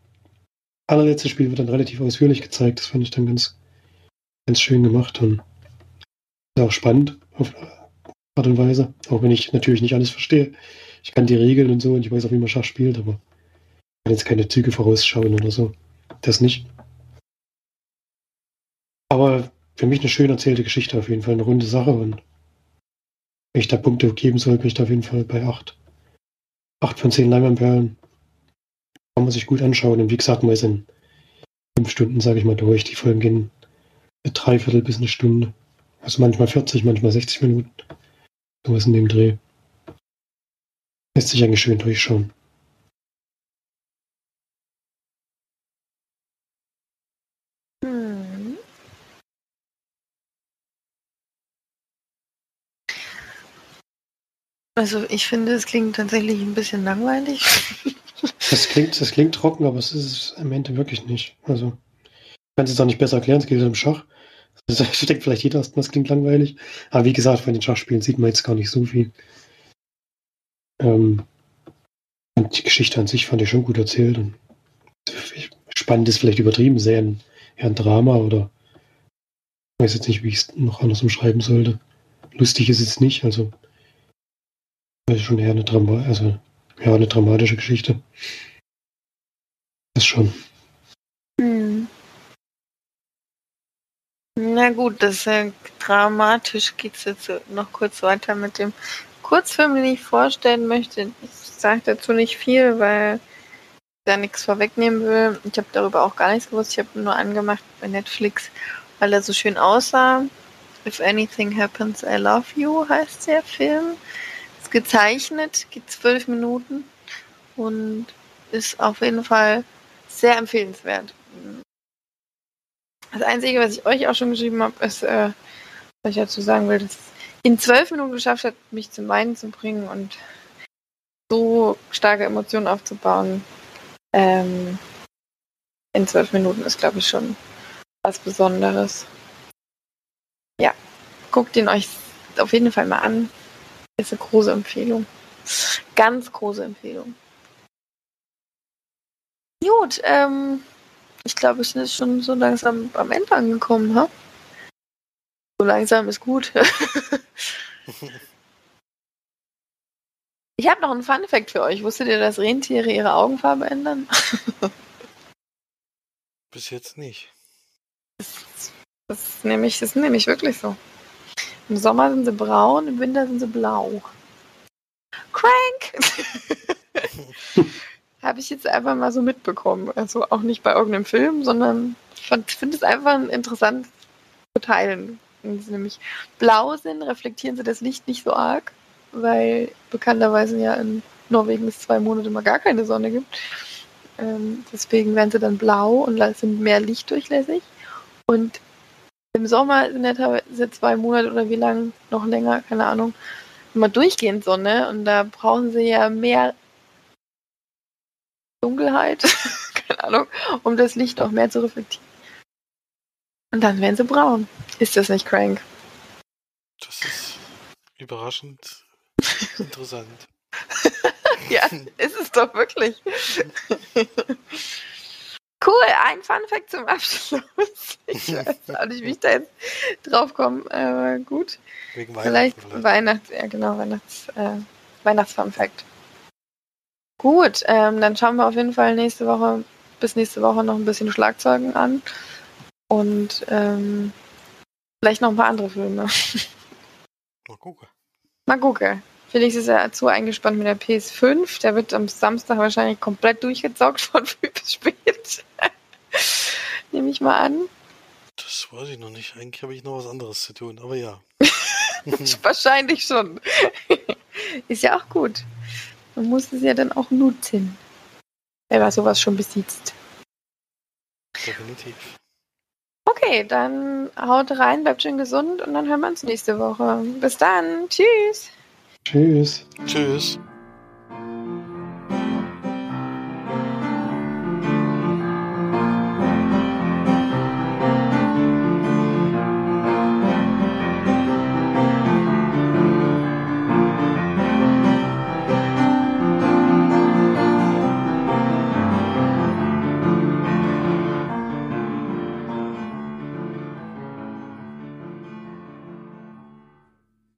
Allerletztes Spiel wird dann relativ ausführlich gezeigt. Das fand ich dann ganz, ganz schön gemacht und auch spannend auf Art und Weise. Auch wenn ich natürlich nicht alles verstehe. Ich kann die Regeln und so und ich weiß auch, wie man Schach spielt, aber ich kann jetzt keine Züge vorausschauen oder so. Das nicht. Aber für mich eine schön erzählte Geschichte, auf jeden Fall eine runde Sache und wenn ich da Punkte geben soll, bin ich da auf jeden Fall bei 8. 8 von 10 Leimanperlen. Kann man sich gut anschauen. Und wie gesagt, mal in 5 Stunden, sage ich mal, durch. Die Folgen gehen eine Dreiviertel bis eine Stunde. Also manchmal 40, manchmal 60 Minuten. So was in dem Dreh. Lässt sich eigentlich schön durchschauen. Also ich finde, es klingt tatsächlich ein bisschen langweilig. Das klingt, das klingt trocken, aber es ist es am Ende wirklich nicht. Also kann es auch nicht besser erklären, es geht um Schach. Das denkt vielleicht jeder erstmal, es klingt langweilig. Aber wie gesagt, von den Schachspielen sieht man jetzt gar nicht so viel. Ähm, und die Geschichte an sich fand ich schon gut erzählt. Und spannend ist vielleicht übertrieben, sehr ein, eher ein Drama oder ich weiß jetzt nicht, wie ich es noch anders umschreiben sollte. Lustig ist es nicht, also das schon eher eine, Drama also, ja, eine dramatische Geschichte. Das schon. Hm. Na gut, das ist ja dramatisch. Geht es jetzt noch kurz weiter mit dem Kurzfilm, den ich vorstellen möchte. Ich sage dazu nicht viel, weil ich da nichts vorwegnehmen will. Ich habe darüber auch gar nichts gewusst. Ich habe nur angemacht bei Netflix, weil er so schön aussah. If Anything Happens, I Love You heißt der Film gezeichnet, geht zwölf Minuten und ist auf jeden Fall sehr empfehlenswert. Das Einzige, was ich euch auch schon geschrieben habe, ist, äh, was ich dazu sagen will, dass es in zwölf Minuten geschafft hat, mich zum Weinen zu bringen und so starke Emotionen aufzubauen. Ähm, in zwölf Minuten ist, glaube ich, schon was Besonderes. Ja, guckt ihn euch auf jeden Fall mal an. Ist eine große Empfehlung. Ganz große Empfehlung. Gut, ähm, ich glaube, wir sind jetzt schon so langsam am Ende angekommen, ha? So langsam ist gut. ich habe noch einen Fun Fact für euch. Wusstet ihr, dass Rentiere ihre Augenfarbe ändern? Bis jetzt nicht. Das, das, ist nämlich, das ist nämlich wirklich so. Im Sommer sind sie braun, im Winter sind sie blau. Crank! Habe ich jetzt einfach mal so mitbekommen. Also auch nicht bei irgendeinem Film, sondern ich finde es einfach interessant zu teilen. Wenn sie nämlich blau sind, reflektieren sie das Licht nicht so arg, weil bekannterweise ja in Norwegen es zwei Monate mal gar keine Sonne gibt. Ähm, deswegen werden sie dann blau und sind mehr lichtdurchlässig. Und im Sommer sind ja teilweise zwei Monate oder wie lang, noch länger, keine Ahnung, immer durchgehend Sonne und da brauchen sie ja mehr Dunkelheit, keine Ahnung, um das Licht auch mehr zu reflektieren. Und dann werden sie braun. Ist das nicht crank? Das ist überraschend interessant. ja, ist es doch wirklich. cool, ein Fun Fact zum Abschluss. Ich weiß auch nicht, wie ich da jetzt drauf komme, aber gut. Wegen Vielleicht Weihnachten. Weihnachts, ja genau, Weihnachts, äh, Weihnachts-Fun Fact. Gut, ähm, dann schauen wir auf jeden Fall nächste Woche, bis nächste Woche noch ein bisschen Schlagzeugen an. Und ähm, vielleicht noch ein paar andere Filme. Mal gucken. Mal gucken. Felix ist ja zu eingespannt mit der PS5. Der wird am Samstag wahrscheinlich komplett durchgezockt von früh bis spät. Nehme ich mal an. Das weiß ich noch nicht. Eigentlich habe ich noch was anderes zu tun, aber ja. Wahrscheinlich schon. ist ja auch gut. Man muss es ja dann auch nutzen. Man sowas schon besitzt. Definitiv. Okay, dann haut rein, bleibt schön gesund und dann hören wir uns nächste Woche. Bis dann. Tschüss. Tschüss. Tschüss.